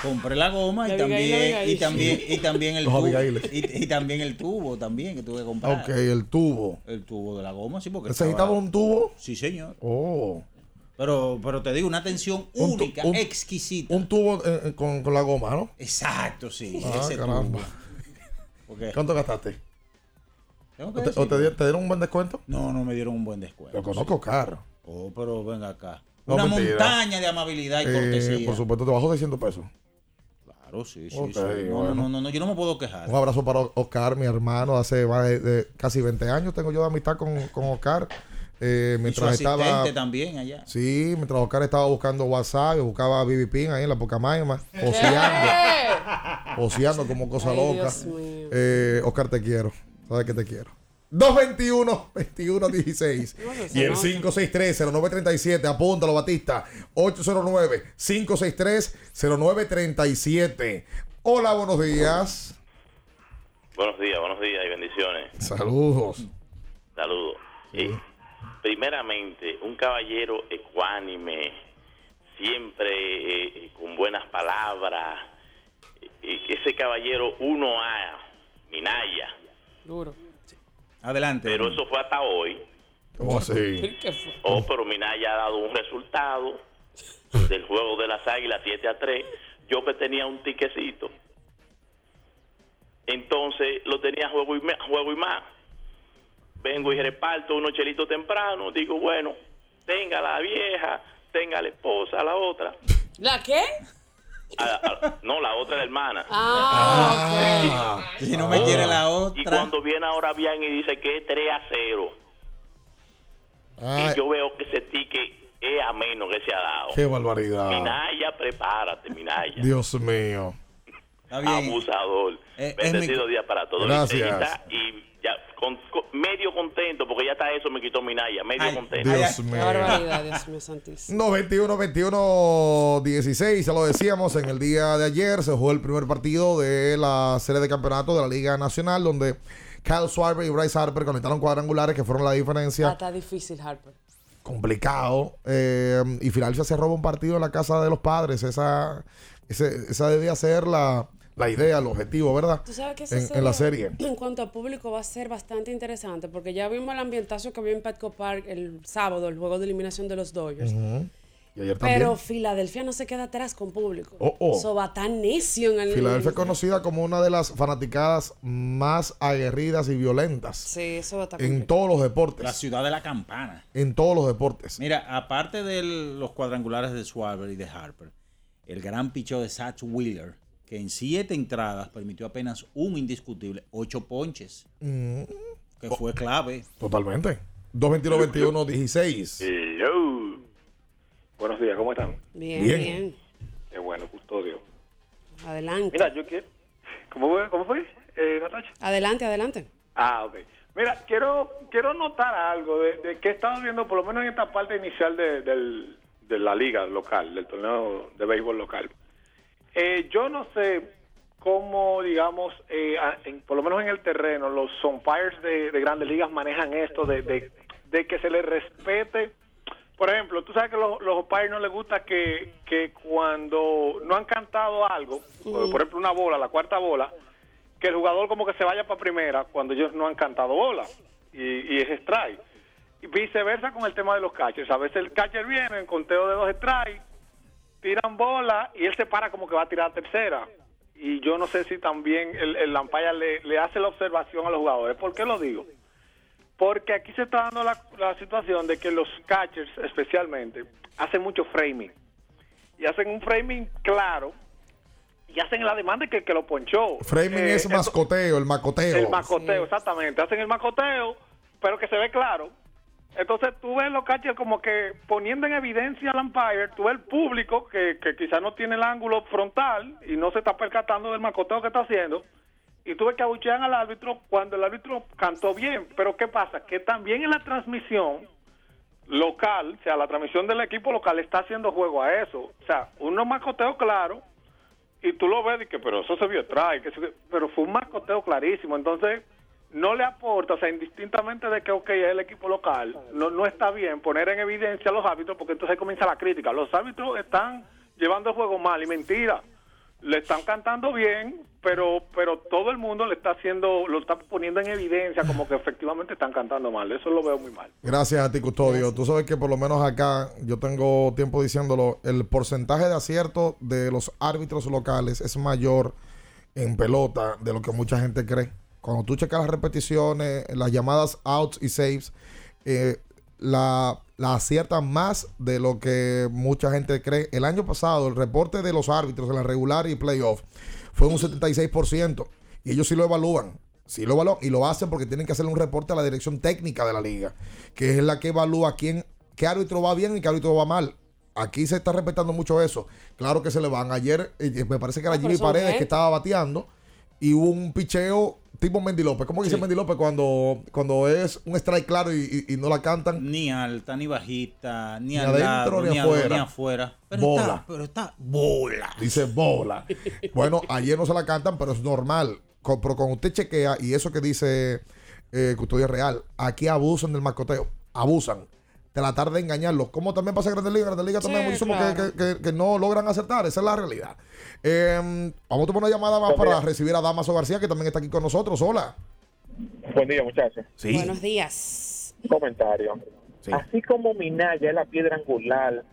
Compré la goma y La también, y también, y también el tubo. Y, y también el tubo también que tuve que comprar. Ok, el tubo. El tubo de la goma, sí, porque ¿Necesitaba estaba- un tubo? Sí, señor. Oh. Pero, pero te digo, una atención Un tu- única, un- exquisita. Un tubo eh, eh, con, con la goma, ¿no? Exacto, sí. Ah, ese caramba. tubo. Porque- ¿Cuánto gastaste? ¿O te, decirlo. o te di- te dieron un buen descuento? No, no me dieron un buen descuento. Lo conozco caro. Oh, pero venga acá. No, Una mentira. montaña de amabilidad y Eh, cortesía. por supuesto, te bajó 600 pesos. Claro, sí, sí, sí. No, bueno. no, no, no, yo no me puedo quejar. Un abrazo para Oscar, mi hermano. Hace más de, de casi 20 años tengo yo de amistad con, con Oscar. Eh, Y su mientras asistente estaba. también allá. Sí, mientras Oscar estaba buscando WhatsApp, buscaba a BB Pin ahí en la Pucamayma, oceando, oceando como cosa Ay, loca. Dios mío. Eh, Oscar, te quiero. Sabes que te quiero. 221 21 16 y el 563 0937 apúntalo Batista 809 563 0937 hola buenos días Buenos días, buenos días y bendiciones. saludos Saludos. Eh, primeramente, un caballero ecuánime, siempre eh, con buenas palabras. Eh, ese caballero 1A, Minaya. Duro. Adelante. Pero eso fue hasta hoy. ¿Cómo así? ¿Qué fue? Oh, pero Minaya ha dado un resultado del juego de las águilas 7 a 3. Yo que tenía un tiquecito. Entonces lo tenía juego y, juego y más. Vengo y reparto unos chelitos temprano. Digo, bueno, tenga la vieja, tenga la esposa, la otra. ¿La qué? Ah, ah, no, la otra la hermana. Ah, Si no me quiere la otra. Y cuando viene ahora bien y dice que es 3 a 0. Ay, Y yo veo que ese ticket es a menos que se ha dado. qué barbaridad Minaya, prepárate, Minaya. Dios mío. Abusador. Eh, es Bendecido mi- día para todos. Gracias. Y ya, con, con- medio contento, porque ya está eso, me quitó Minaya. Medio Ay, contento. Dios mío barbaridad, Dios mío santísimo. 91 21 16 ya lo decíamos en el día de ayer se jugó el primer partido de la serie de campeonato de la Liga Nacional donde Kyle Schwarber y Bryce Harper conectaron cuadrangulares que fueron la Ah, diferencia está difícil, Harper. complicado. eh, y Filadelfia se roba un partido en la casa de los padres. Esa, ese- esa debía ser la, la idea, el objetivo, ¿verdad? Tú sabes que esa en, en la serie. En cuanto a público va a ser bastante interesante porque ya vimos el ambientazo que había en Petco Park el sábado, el juego de eliminación de los Dodgers. Ujú. Y ayer también. Pero Filadelfia no se queda atrás con público. Oh, oh. Eso va tan necio en el Filadelfia es conocida como una de las fanaticadas más aguerridas y violentas Sí, eso va a estar en complicado. todos los deportes. La ciudad de la campana. En todos los deportes. Mira, aparte de los cuadrangulares de Schwarber y de Harper, el gran picheo de Satch Wheeler, que en siete entradas permitió apenas un indiscutible, ocho ponches, Mm, que fue clave. totalmente. 221-21-16. Yo. Buenos días, ¿cómo están? Bien, Bien. bien. Qué bueno, custodio. Adelante. Mira, yo quiero... ¿Cómo fue, cómo fue eh, Natacha? Adelante, adelante. Ah, ok. Mira, quiero quiero notar algo de, de que he estado viendo, por lo menos en esta parte inicial de, del- de la liga local, del torneo de béisbol local. Eh, yo no sé cómo, digamos, eh, en- por lo menos en el terreno, los umpires de, de grandes ligas manejan esto de, de, de que se les respete. Por ejemplo, tú sabes que los, los umpires no les gusta que, que cuando no han cantado algo, por ejemplo, una bola, la cuarta bola, que el jugador como que se vaya para primera cuando ellos no han cantado bola y, y es strike. Y viceversa con el tema de los catchers. A veces el catcher viene en conteo de dos strikes, tiran bola y él se para como que va a tirar tercera. Y yo no sé si también el, el umpire le, le hace la observación a los jugadores. ¿Por qué lo digo? Porque aquí se está dando la, la situación de que los catchers especialmente hacen mucho framing. Y hacen un framing claro y hacen la demanda que, que lo ponchó. Framing Eh, es esto- mascoteo, el macoteo. el macoteo, exactamente. Hacen el macoteo, pero que se ve claro. Entonces tú ves los catchers como que poniendo en evidencia al umpire, tú ves el público que, que quizás no tiene el ángulo frontal y no se está percatando del macoteo que está haciendo. Y tú ves que abuchean al árbitro cuando el árbitro cantó bien. Pero ¿qué pasa? Que también en la transmisión local, o sea, la transmisión del equipo local está haciendo juego a eso. O sea, uno macoteo claro y tú lo ves y que, pero eso se vio atrás, que pero fue un macoteo clarísimo. Entonces, no le aporta, o sea, indistintamente de que, ok, es el equipo local, no, no está bien poner en evidencia a los árbitros porque entonces comienza la crítica. Los árbitros están llevando el juego mal y mentira. Le están cantando bien, pero pero todo el mundo le está haciendo, lo está poniendo en evidencia como que efectivamente están cantando mal. Eso lo veo muy mal. Gracias a ti, Custodio. Tú sabes que por lo menos acá, yo tengo tiempo diciéndolo, el porcentaje de acierto de los árbitros locales es mayor en pelota de lo que mucha gente cree. Cuando tú checas las repeticiones, las llamadas outs y saves, eh, la, la aciertan más de lo que mucha gente cree. El año pasado, el reporte de los árbitros en la regular y playoff fue un 76%. Y ellos sí lo evalúan. Sí lo evalúan y lo hacen porque tienen que hacerle un reporte a la dirección técnica de la liga, que es la que evalúa quién, qué árbitro va bien y qué árbitro va mal. Aquí se está respetando mucho eso. Claro que se le van. Ayer eh, me parece que era Ah, Jimmy Paredes que estaba bateando y hubo un picheo tipo Mendy López. ¿Cómo dice Mendy López cuando, cuando es un strike claro y, y- y no la cantan? Ni alta, ni bajita, ni, Ni al adentro, lado, ni ni, afuera. ni afuera. Pero Bola. está, pero está bola. Dice bola. Bueno, ayer no se la cantan, pero es normal. Co- Pero cuando usted chequea, y eso que dice eh, Custodia Real, aquí abusan del mascoteo. Abusan. Tratar de engañarlos. Como también pasa en Grandes Ligas. Grandes Ligas también hay Sí, muchísimos que- claro. que, que- que no logran acertar. Esa es la realidad. Eh, vamos a tomar una llamada más para recibir a Damaso García, que también está aquí con nosotros. Hola. Buen día, muchachos. Buenos días. Comentario. Así como Minaya es la piedra angular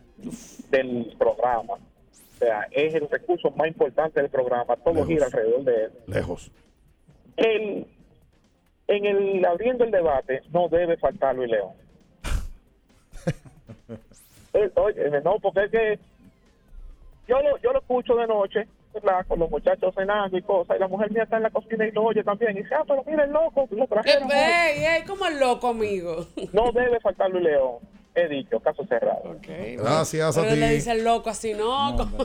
del programa, o sea, es el recurso más importante del programa, todo Lejos. gira alrededor de él. Lejos. El, en el abriendo el debate no debe faltar Luis León. Oye, no, porque es que yo lo, yo lo escucho de noche, ¿verdad? Con los muchachos cenando y cosas, y la mujer mía está en la cocina y lo oye también. Y dice, ah, pero mira el loco, lo trajeron. hoy". Ey, ey, como el loco, amigo. No debe faltar Luis León. He dicho, caso cerrado. Gracias a Pero ti. le dice el loco así, no. como-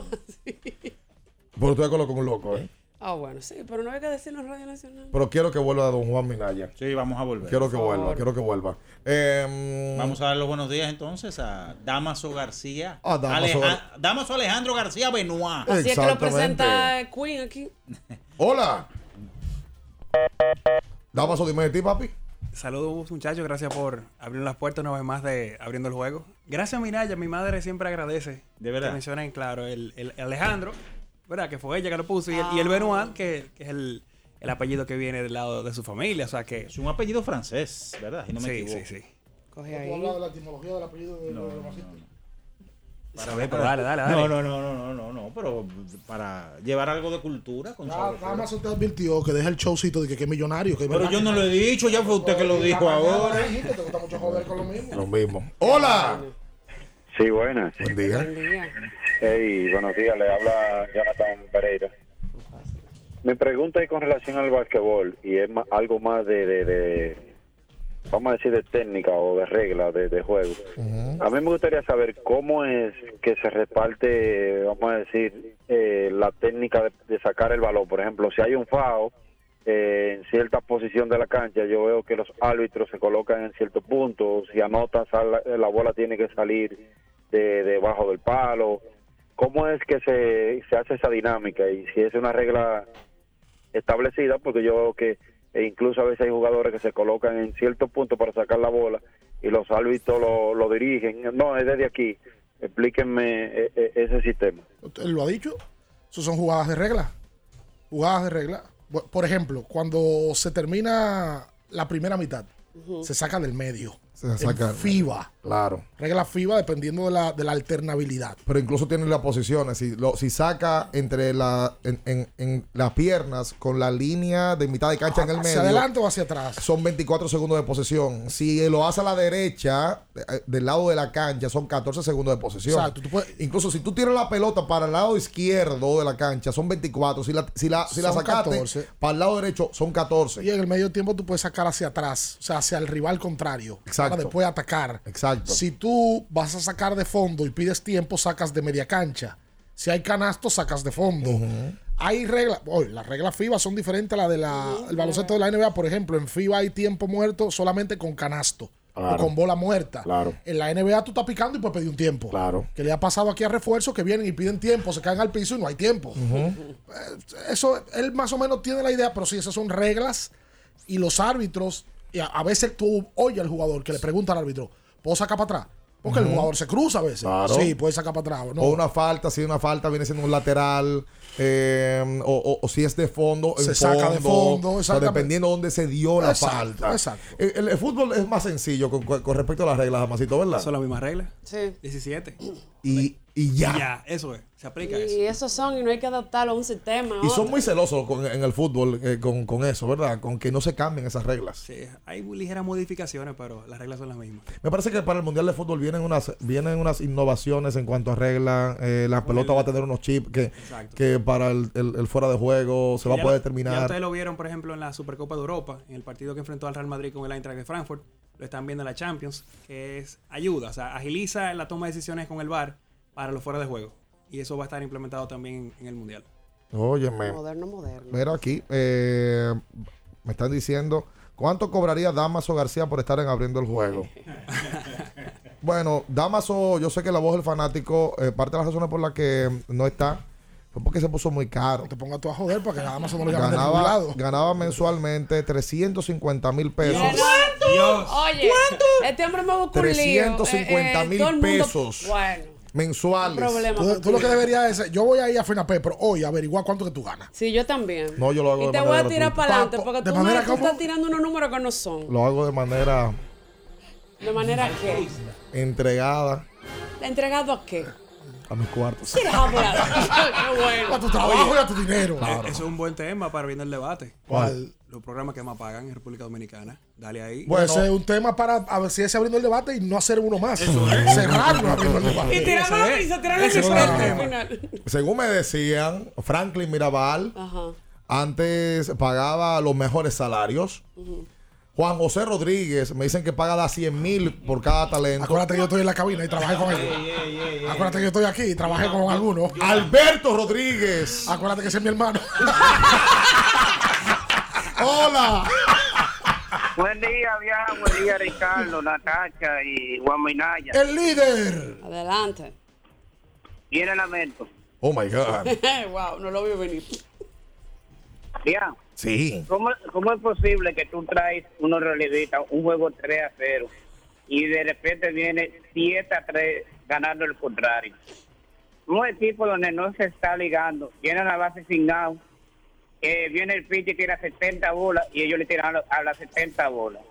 Pero estoy de acuerdo con un loco, ¿eh? Ah, bueno, sí, pero no hay que decirlo en Radio Nacional. Pero quiero que vuelva don Juan Minaya. Sí, vamos a volver. Quiero que vuelva, quiero que vuelva. Eh, Vamos a dar los buenos días entonces a Damaso García. Ah, Damaso Aleja- Damaso Alejandro García Benoit. Así es que lo presenta Queen aquí. Hola. Damaso, dime de ti, papi. Saludos muchachos, gracias por abrir las puertas una vez más de abriendo el juego. Gracias Minaya, mi madre siempre agradece. De verdad. Que mencionen, claro, el, el Alejandro, ¿verdad? Que fue ella que lo puso, y el, y el Ah. Benoit, que, que es el, el apellido que viene del lado de su familia, o sea que... Es un apellido francés, ¿verdad? Si no me sí, equivoco. sí, sí. Coge ¿Tú ahí. hablas de la etimología del apellido de, de Masito? Para ver, pero dale, dale, dale. No, no, no, no, no, no, no, pero para llevar algo de cultura con Ya, sabor. nada más usted advirtió que deja el showcito de que, que es millonario. Que Pero yo no lo he dicho, ya fue usted que lo dijo ahora. Dijiste, Te gusta mucho joder con lo mismo. Lo mismo. ¡Hola! Sí, buenas. Buen día. Hey, buenos días, le habla Jonathan Pereira. Mi pregunta es con relación al basquetbol y es algo más de, de, de, vamos a decir, de técnica o de regla de, de juego. A mí me gustaría saber cómo es que se reparte, vamos a decir, eh, la técnica de, de sacar el balón. Por ejemplo, si hay un FAO eh, en cierta posición de la cancha, yo veo que los árbitros se colocan en cierto punto. Si anotan, sal- la bola tiene que salir de debajo del palo. ¿Cómo es que se, se hace esa dinámica? Y si es una regla establecida, porque yo veo que e incluso a veces hay jugadores que se colocan en cierto punto para sacar la bola y los árbitros lo, lo dirigen. No, es desde aquí. Explíquenme eh, eh, ese sistema. Él lo ha dicho. Eso son jugadas de regla. Jugadas de regla. Por ejemplo, cuando se termina la primera mitad, se saca del medio. Se saca. En FIBA. Claro. Regla FIBA dependiendo de la, de la alternabilidad. Pero incluso tiene las posiciones. Si, lo, si saca entre la, en, en- en las piernas con la línea de mitad de cancha en el medio. ¿Hacia adelante o hacia atrás? Son 24 segundos de posesión. Si lo hace a la derecha, eh, del lado de la cancha, son 14 segundos de posesión. Exacto, tú Incluso si tú tiras la pelota para el lado izquierdo de la cancha, son 24. Si la, si la, si la sacaste 14. para el lado derecho, son 14. Y en el medio tiempo tú puedes sacar hacia atrás, o sea, hacia el rival contrario. Exacto. Para después atacar. Exacto. Si tú vas a sacar de fondo y pides tiempo, sacas de media cancha. Si hay canasto, sacas de fondo. Hay reglas, las reglas FIBA son diferentes a las del baloncesto de la NBA. Por ejemplo, en FIBA hay tiempo muerto solamente con canasto. Claro. O con bola muerta. Claro. En la NBA tú estás picando y puedes pedir un tiempo. Claro. Que le ha pasado aquí a refuerzos que vienen y piden tiempo, se caen al piso y no hay tiempo. Eso, él más o menos tiene la idea, pero sí, esas son reglas y los árbitros, y a, a veces tú oyes al jugador que le pregunta al árbitro, ¿puedo sacar para atrás? Porque el jugador se cruza a veces. Claro. Sí, puede sacar para atrás. ¿no? O una falta, si una falta viene siendo un lateral, eh, o, o- o si es de fondo, en Se saca de fondo, o sea, dependiendo de dónde se dio la Exacto, falta. exacto. El, el- el fútbol es más sencillo con, con respecto a las reglas, Amasito, ¿verdad? Son las mismas reglas. Sí. 17. Y, y ya. Ya, eso es. Se aplica eso. Y esos son, y no hay que adaptarlo a un sistema. a Y son otro. muy celosos con- en el fútbol eh, con, con eso, ¿verdad? Con que no se cambien esas reglas. Sí, hay ligeras modificaciones, pero las reglas son las mismas. Me parece que para el Mundial de Fútbol vienen unas, vienen unas innovaciones en cuanto a reglas. Eh, la pelota va a tener unos chips que, Exacto. que para el, el- el fuera de juego se va a poder lo- Ya terminar. ustedes lo vieron, por ejemplo, en la Supercopa de Europa, en el partido que enfrentó al Real Madrid con el Eintracht de Frankfurt. Lo están viendo en la Champions, que es ayuda, o sea, agiliza la toma de decisiones con el VAR para los fuera de juego. Y eso va a estar implementado también en el Mundial. Óyeme. Moderno, moderno. Mira aquí, eh, me están diciendo, ¿cuánto cobraría Damaso García por estar en abriendo el juego? bueno, Damaso, yo sé que la voz del fanático, eh, parte de las razones por las que no está, fue porque se puso muy caro. Te ponga tú a joder para que nada más no lo Ganaba, lado. ganaba mensualmente 350 mil pesos. Oye, este hombre me busca un lío. 350 mil mundo- pesos. Bueno, Mensuales. problema Tú, tú lo que deberías es, yo voy a ir a FENAPE, pero hoy averiguar cuánto que tú ganas. sí, yo también. No, yo lo hago Y de te manera voy a tirar para adelante porque de tú, manera tú estás tirando unos números que no son. Lo hago de manera De manera que. entregada ¿Entregado a qué? A mis cuartos. Qué bueno. A tu trabajo y a tu dinero. Eh, Eso es un buen tema para viendo el debate. ¿Cuál? Los programas que más pagan en República Dominicana. Dale ahí. Bueno, ese es un tema para a ver si es abriendo el debate y no hacer uno más. Cerrarlo abriendo el debate. Y la Ese es sueldo el al tema. final. Según me decían, Franklin Mirabal Ajá. antes pagaba los mejores salarios. Juan José Rodríguez me dicen que paga da 100 mil por cada talento. Acuérdate que yo estoy en la cabina y trabajé con ellos. Acuérdate que yo estoy aquí y trabajé con algunos. Alberto Rodríguez. Acuérdate que ese es mi hermano. Hola. Buen día, vieja. Buen día, Ricardo, Natacha y Juan Minaya. El líder. Adelante. Viene lamento. Oh my God. wow, no lo veo venir. Ya. Sí. ¿Cómo, ¿Cómo es posible que tú traes unos realistas, un juego 3 a 0, y de repente viene 7 a 3 ganando el contrario? Un equipo donde no se está ligando, tiene la base sin out, eh, viene el pitch y tira 70 bolas y ellos le tiran a, a las 70 bolas.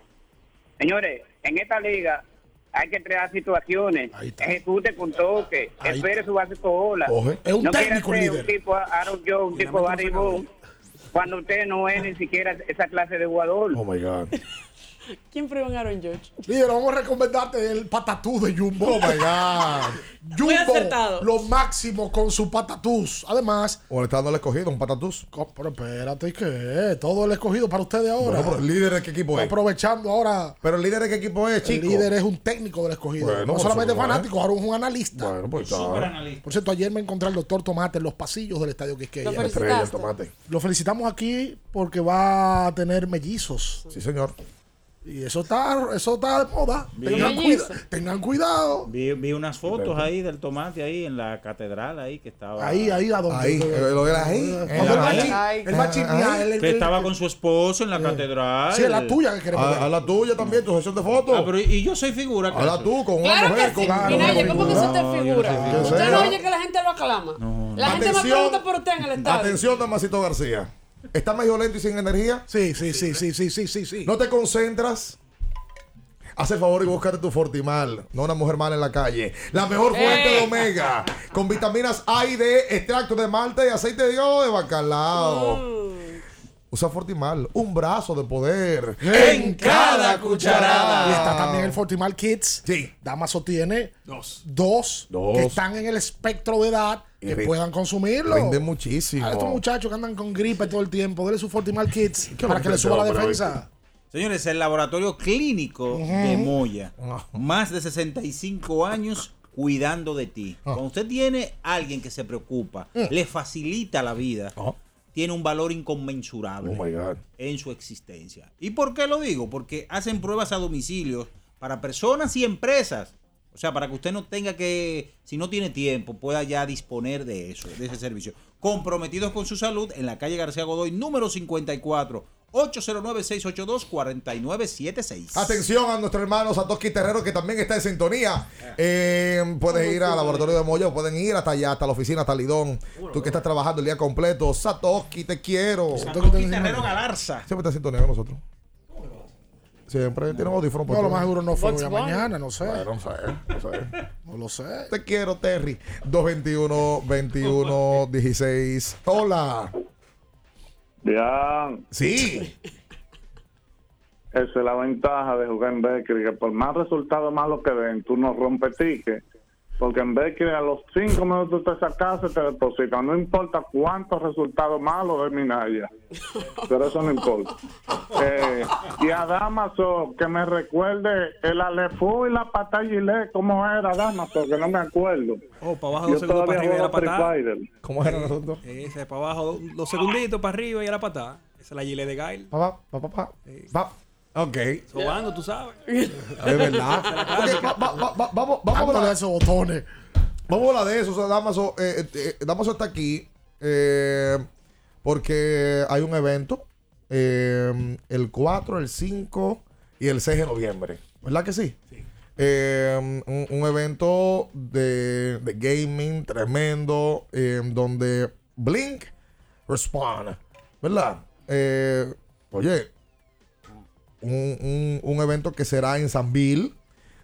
Señores, en esta liga hay que crear situaciones, ejecute con toque, espere su base por bola. Es un no técnico ser líder. un tipo Aaron Jones, un tipo Barry Bonds, cuando usted no es ni siquiera esa clase de jugador. Oh my God. ¿Quién prueba en Aaron George? Líder, vamos a recomendarte el patatús de Jumbo. Oh my God. Muy Jumbo, acertado. lo máximo con su patatús. Además, O le está dando el escogido, un patatús. co- pero espérate, ¿qué? Todo el escogido para ustedes ahora. Bueno, pero el líder de qué equipo es. Aprovechando ahora. Pero el líder de qué equipo es, chico. El líder es un técnico del escogido. Bueno, no solamente ¿eh? fanático, ahora es un analista. Bueno, pues está. Por cierto, ayer me encontré al doctor Tomate en los pasillos del estadio Quisqueya. Lo felicitaste. Estrella, tomate. Lo felicitamos aquí porque va a tener mellizos. Sí, señor. Y eso está, eso está de moda. Tengan, cuida- tengan cuidado. Vi, vi unas fotos ahí del tomate ahí en la catedral ahí que estaba. Ahí, ahí, a donde. Ahí, eh, lo era ahí. Él- Que estaba con su esposo en la catedral. Sí, es la tuya que queremos A, ver. a la tuya también, tu sesión de fotos. Ah, pero y yo soy figura. a la tú, con una Claro mujer, que con sí. una Minaye, ¿cómo que usted No, figura? soy. Usted no oye que la gente lo aclama. No, La gente Atención. pregunta por usted en el estadio. Atención, Damasito García. ¿Estás medio lento y sin energía? Sí, sí, sí, sí, sí, sí, sí, sí. ¿No te concentras? Haz el favor y búscate tu Fortimal, no una mujer mala en la calle. La mejor fuente de omega, con vitaminas A y D, extracto de malta y aceite de oliva de bacalao. Usa Fortimal, un brazo de poder En cada cucharada. Y está también el Fortimal Kids. Sí. Damaso tiene Dos. dos, Dos. que están en el espectro de edad que puedan consumirlo. Rinde muchísimo. A estos muchachos que andan con gripe todo el tiempo, dele su Fortimal Kids para que le suba la defensa. Señores, el laboratorio clínico de Moya. Más de 65 años cuidando de ti. Ah. Cuando usted tiene alguien que se preocupa, le facilita la vida, Ah. Tiene un valor inconmensurable Oh my God. en su existencia. ¿Y por qué lo digo? Porque hacen pruebas a domicilio para personas y empresas. O sea, para que usted no tenga que, si no tiene tiempo, pueda ya disponer de eso, de ese servicio. Comprometidos con su salud en la calle García Godoy, número 54, 809-682-4976. Atención a nuestro hermano Satoshi Terrero que también está en sintonía. Eh, puedes ir al laboratorio de Moya, pueden ir hasta allá, hasta la oficina, hasta Lidón. Tú que estás trabajando el día completo. Satoshi, te quiero. Satoshi Terrero Galarza. Siempre está en sintonía con nosotros. Siempre tiene un audífono No, lo más seguro no fue hoy a mañana, no sé. Bueno, no sé, no sé. No lo sé. Te quiero, Terry. 221 21 16. Hola. Ya, Sí. esa es la ventaja de jugar en Beckley, que por más resultados malos que den, tú no rompes ticket. Porque en Beckley a los cinco minutos te sacas, te depositan. No importa cuántos resultados malos de Minaya. Pero eso no importa. Eh, y a Damaso, que me recuerde el Alefú y la patada Gilet, ¿cómo era Damaso? Que no me acuerdo. Oh, para abajo dos segundos para arriba y a la patada. ¿Cómo era el asunto? Ese para abajo, dos segunditos para arriba y a la patada. Esa es la gilet de Gail. Papá, papá, papá. Pa. Ok. Sobando, tú sabes. Es verdad. Ok, va- va- va- va- vamos, vamos a hablar esos botones. Vamos a hablar de eso. O sea, Damaso, eh, eh, eh, Damaso está aquí eh, porque hay un evento eh, el 4, el 5 y el 6 de noviembre. ¿Verdad que sí? Eh, un, un evento de, de gaming tremendo eh, donde Blink Respawn, ¿verdad? Eh, oye, un, un- un evento que será en San Bill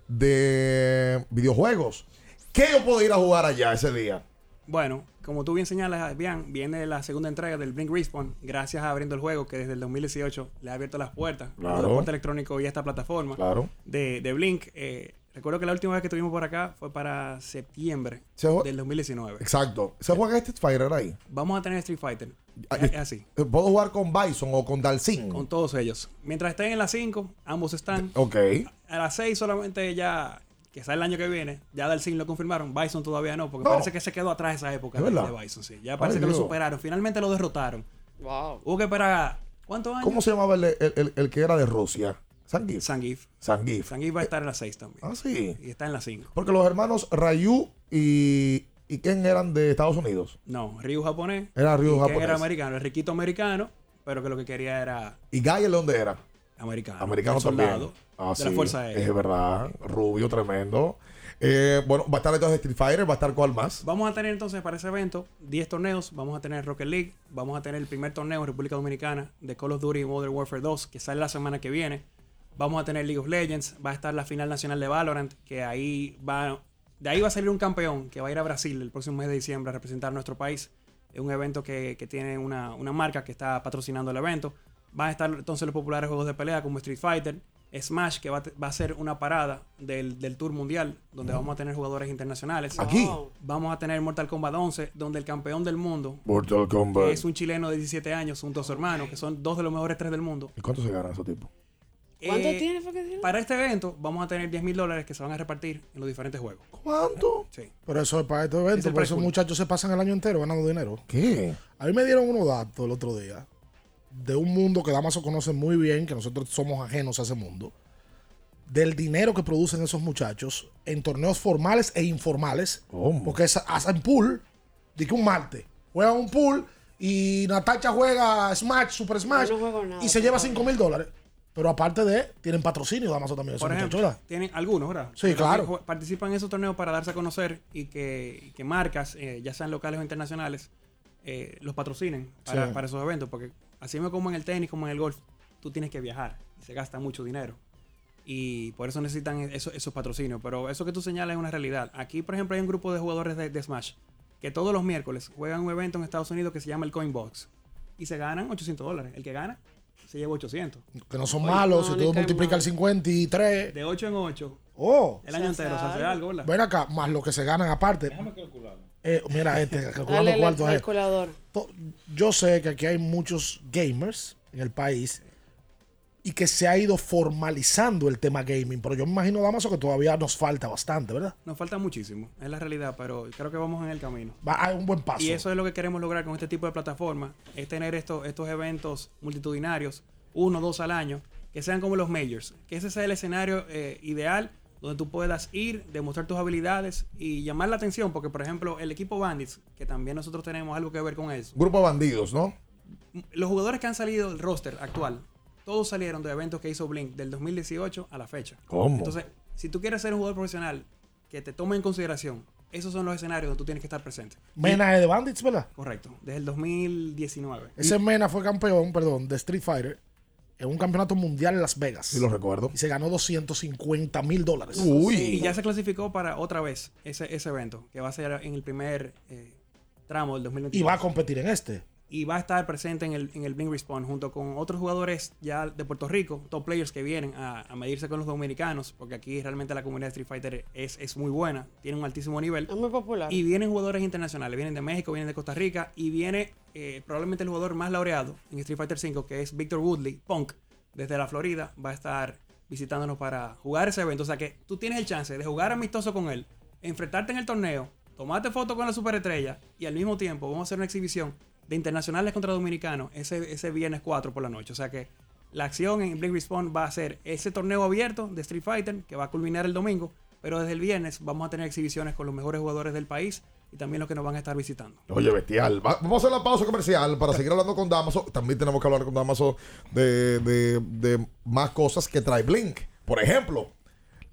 de videojuegos. ¿Qué yo puedo ir a jugar allá ese día? Bueno, como tú bien señalas, bien, viene la segunda entrega del Blink Respawn, gracias a Abriendo el Juego, que desde el 2018 le ha abierto las puertas, Claro. el transporte electrónico y esta plataforma Claro. de, de Blink. Eh, recuerdo que la última vez que estuvimos por acá fue para septiembre del 2019. Exacto. ¿Se juega este Fighter ahí? Vamos a tener Street Fighter. Ah, Es, es así, ¿Puedo jugar con Bison o con Dalsin? con todos ellos. Mientras estén en las 5, ambos están. Ok. A las 6 solamente ya, que sale el año que viene, ya del lo confirmaron. Bison todavía no, porque No. parece que se quedó atrás esa época ¿Es de, Bison. Sí. Ya parece Ay, que lo superaron. Finalmente lo derrotaron. Wow. Hubo que esperar, ¿cuántos años? ¿Cómo se llamaba el, el- el- el que era de Rusia? Sangif. Sangif. Sangif. Sangif va a estar en las 6 también. Ah, sí. Y está en las 5. Porque los hermanos Ryu y, y Ken eran de Estados Unidos. No, Ryu japonés. Era Ryu y Ken japonés. era americano. El riquito americano pero que lo que quería era ¿Y Gaia dónde era? americano. Americano también. soldado Ah, de sí, la Fuerza Aérea. Es verdad. Rubio, tremendo. Eh, bueno, va a estar entonces Street Fighter, va a estar cuál más. Vamos a tener entonces para ese evento 10 torneos. Vamos a tener Rocket League. Vamos a tener el primer torneo en República Dominicana de Call of Duty Modern Warfare 2, que sale la semana que viene. Vamos a tener League of Legends. Va a estar la final nacional de Valorant, que ahí va. De ahí va a salir un campeón que va a ir a Brasil el próximo mes de diciembre a representar a nuestro país. Es un evento que, que tiene una, una marca que está patrocinando el evento. Van a estar entonces los populares juegos de pelea como Street Fighter, Smash, que va, va a ser una parada del, del Tour Mundial, donde vamos a tener jugadores internacionales. Aquí. Vamos a tener Mortal Kombat 11, donde el campeón del mundo, Mortal Kombat. es un chileno de 17 años, junto a su hermano, que son dos de los mejores tres del mundo. ¿Y cuánto se gana esos tipos? ¿Cuánto Eh? Para este evento vamos a tener 10 mil dólares que se van a repartir en los diferentes juegos. ¿Cuánto? Sí. Pero eso es para estos Es eventos. el Por pool. muchachos se pasan el año entero ganando dinero. ¿Qué? A mí me dieron unos datos el otro día de un mundo que Damaso conoce muy bien, que nosotros somos ajenos a ese mundo. Del dinero que producen esos muchachos en torneos formales e informales. Porque es- hacen pool, de que un martes. Juegan un pool y Natacha juega Smash, Super Smash. No juego nada, y se lleva 5 mil dólares. Pero aparte de, tienen patrocinio Damaso también. Por ejemplo, tienen algunos, ¿verdad? Sí, claro. Participan en esos torneos para darse a conocer y que, y que marcas, eh, ya sean locales o internacionales, eh, los patrocinen para, Sí. para esos eventos. Porque así mismo como en el tenis, como en el golf, tú tienes que viajar y se gasta mucho dinero. Y por eso necesitan eso- esos patrocinios. Pero eso que tú señalas es una realidad. Aquí, por ejemplo, hay un grupo de jugadores de, de Smash que todos los miércoles juegan un evento en Estados Unidos que se llama el Coinbox. Y se ganan 800 dólares. El que gana se lleva 800. Que no son Oye, malos. no, si tú multiplicas el 53. De 8 en 8. Oh. El año entero se hace algo, ¿verdad? Ven acá, más lo que se ganan aparte. Eh, mira, este, calculando Dale el cuartos. eh. calculador. To- Yo sé que aquí hay muchos gamers en el país y que se ha ido formalizando el tema gaming, pero yo me imagino, Damaso, que todavía nos falta bastante, ¿verdad? Nos falta muchísimo, es la realidad, pero creo que vamos en el camino. Va, hay un buen paso. Y eso es lo que queremos lograr con este tipo de plataformas, es tener estos, estos eventos multitudinarios, uno o dos al año, que sean como los majors, que ese sea el escenario eh, ideal donde tú puedas ir, demostrar tus habilidades y llamar la atención, porque por ejemplo el equipo Bandits, que también nosotros tenemos algo que ver con eso, Grupo de bandidos, ¿no? los jugadores que han salido del roster actual, todos salieron de eventos que hizo Blink del 2018 a la fecha. ¿Cómo? Entonces, si tú quieres ser un jugador profesional que te tome en consideración, esos son los escenarios donde tú tienes que estar presente. Mena es de Bandits, ¿verdad? Correcto, desde el 2019. Ese Mena fue campeón, perdón, de Street Fighter en un campeonato mundial en Las Vegas. Sí, lo recuerdo. Y se ganó 250 mil dólares. Y ya se clasificó para otra vez ese, ese evento, que va a ser en el primer eh, tramo del 2022. Y va a competir en este. Y va a estar presente en el, en el Blink Respawn junto con otros jugadores ya de Puerto Rico, top players que vienen a, a medirse con los dominicanos, porque aquí realmente la comunidad de Street Fighter es, es muy buena, tiene un altísimo nivel. Es muy popular. Y vienen jugadores internacionales, vienen de México, vienen de Costa Rica y viene eh, probablemente el jugador más laureado en Street Fighter 5, que es Victor Woodley, Punk, desde la Florida, va a estar visitándonos para jugar ese evento. O sea que tú tienes el chance de jugar amistoso con él, enfrentarte en el torneo, tomarte foto con la superestrella y al mismo tiempo vamos a hacer una exhibición de internacionales contra dominicanos ese, ese viernes 4 por la noche. O sea que la acción en Blink Respawn va a ser ese torneo abierto de Street Fighter que va a culminar el domingo, pero desde el viernes vamos a tener exhibiciones con los mejores jugadores del país y también los que nos van a estar visitando. Oye, bestial. Va- vamos a hacer la pausa comercial para seguir hablando con Damaso. También tenemos que hablar con Damaso de, de- de más cosas que trae Blink. Por ejemplo,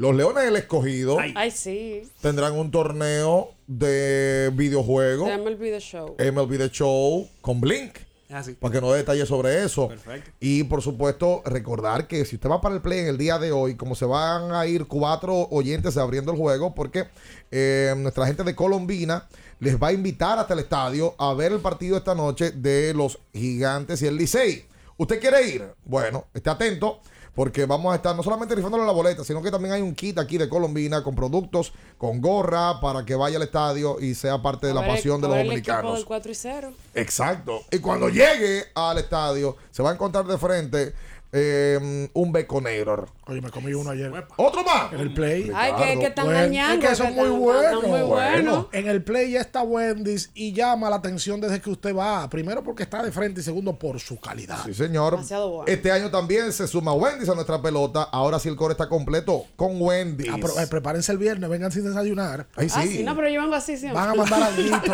los Leones del Escogido Ay, sí. tendrán un torneo de videojuegos, el video show. MLB The Show, con Blink. Ah, sí. Para que nos dé detalles sobre eso. Perfecto. Y por supuesto, recordar que si usted va para el play en el día de hoy, como se van a ir cuatro oyentes abriendo el juego, porque eh, nuestra gente de Colombina les va a invitar hasta el estadio a ver el partido esta noche de los Gigantes y el Licey. ¿Usted quiere ir? Bueno, esté atento. Porque vamos a estar no solamente rifándole la boleta, sino que también hay un kit aquí de Colombina con productos, con gorra, para que vaya al estadio y sea parte de la ver- pasión de los dominicanos. del 4 y 0. Exacto. Y cuando llegue al estadio, se va a encontrar de frente eh, un Baconator. Oye, me comí uno ayer. ¿Otro más? En el Play. Ay, que- que están Bueno, dañando, Es que son muy buenos. muy. En el Play ya está Wendy's y llama la atención desde que usted va. Primero porque está de frente y segundo por su calidad. Sí, señor. Demasiado bueno. Este año también se suma Wendy's a nuestra pelota. Ahora sí el core está completo con Wendy's. Ah, pero, eh, prepárense el viernes, vengan sin desayunar. Ay, Ah, sí, no, pero yo vengo así siempre. Van a mandar al grito.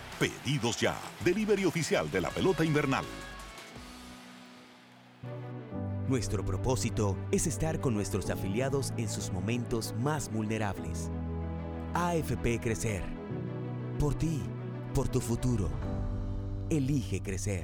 Pedidos ya, delivery oficial de la pelota invernal. Nuestro propósito es estar con nuestros afiliados en sus momentos más vulnerables. AFP Crecer. Por ti, por tu futuro. Elige crecer.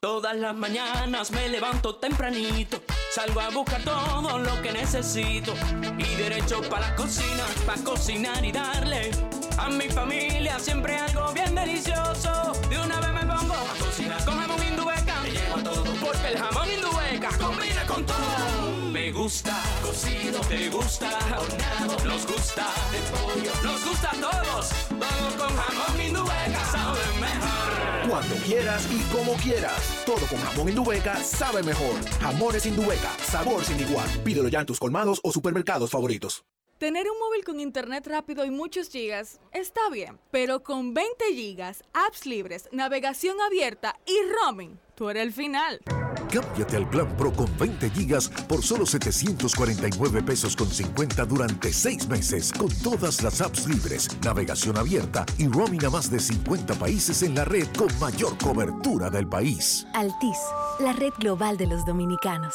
Todas las mañanas me levanto tempranito, salgo a buscar todo lo que necesito y derecho para la cocina, para cocinar y darle a mi familia siempre algo bien delicioso. De una vez me pongo a cocinar con jamón indubeca, me llevo todo porque el jamón indubeca combina con todo. Me gusta cocido, te gusta horneado, nos gusta de pollo, nos gusta a todos. Vamos con jamón indubeca. Cuando quieras y como quieras. Todo con jamón Indubeca sabe mejor. Jamones Indubeca, sabor sin igual. Pídelo ya en tus colmados o supermercados favoritos. Tener un móvil con internet rápido y muchos gigas está bien, pero con 20 gigas, apps libres, navegación abierta y roaming, tú eres el final. Cámbiate al plan Pro con 20 gigas por solo 749 pesos con 50 durante 6 meses con todas las apps libres, navegación abierta y roaming a más de 50 países en la red con mayor cobertura del país. Altis, la red global de los dominicanos.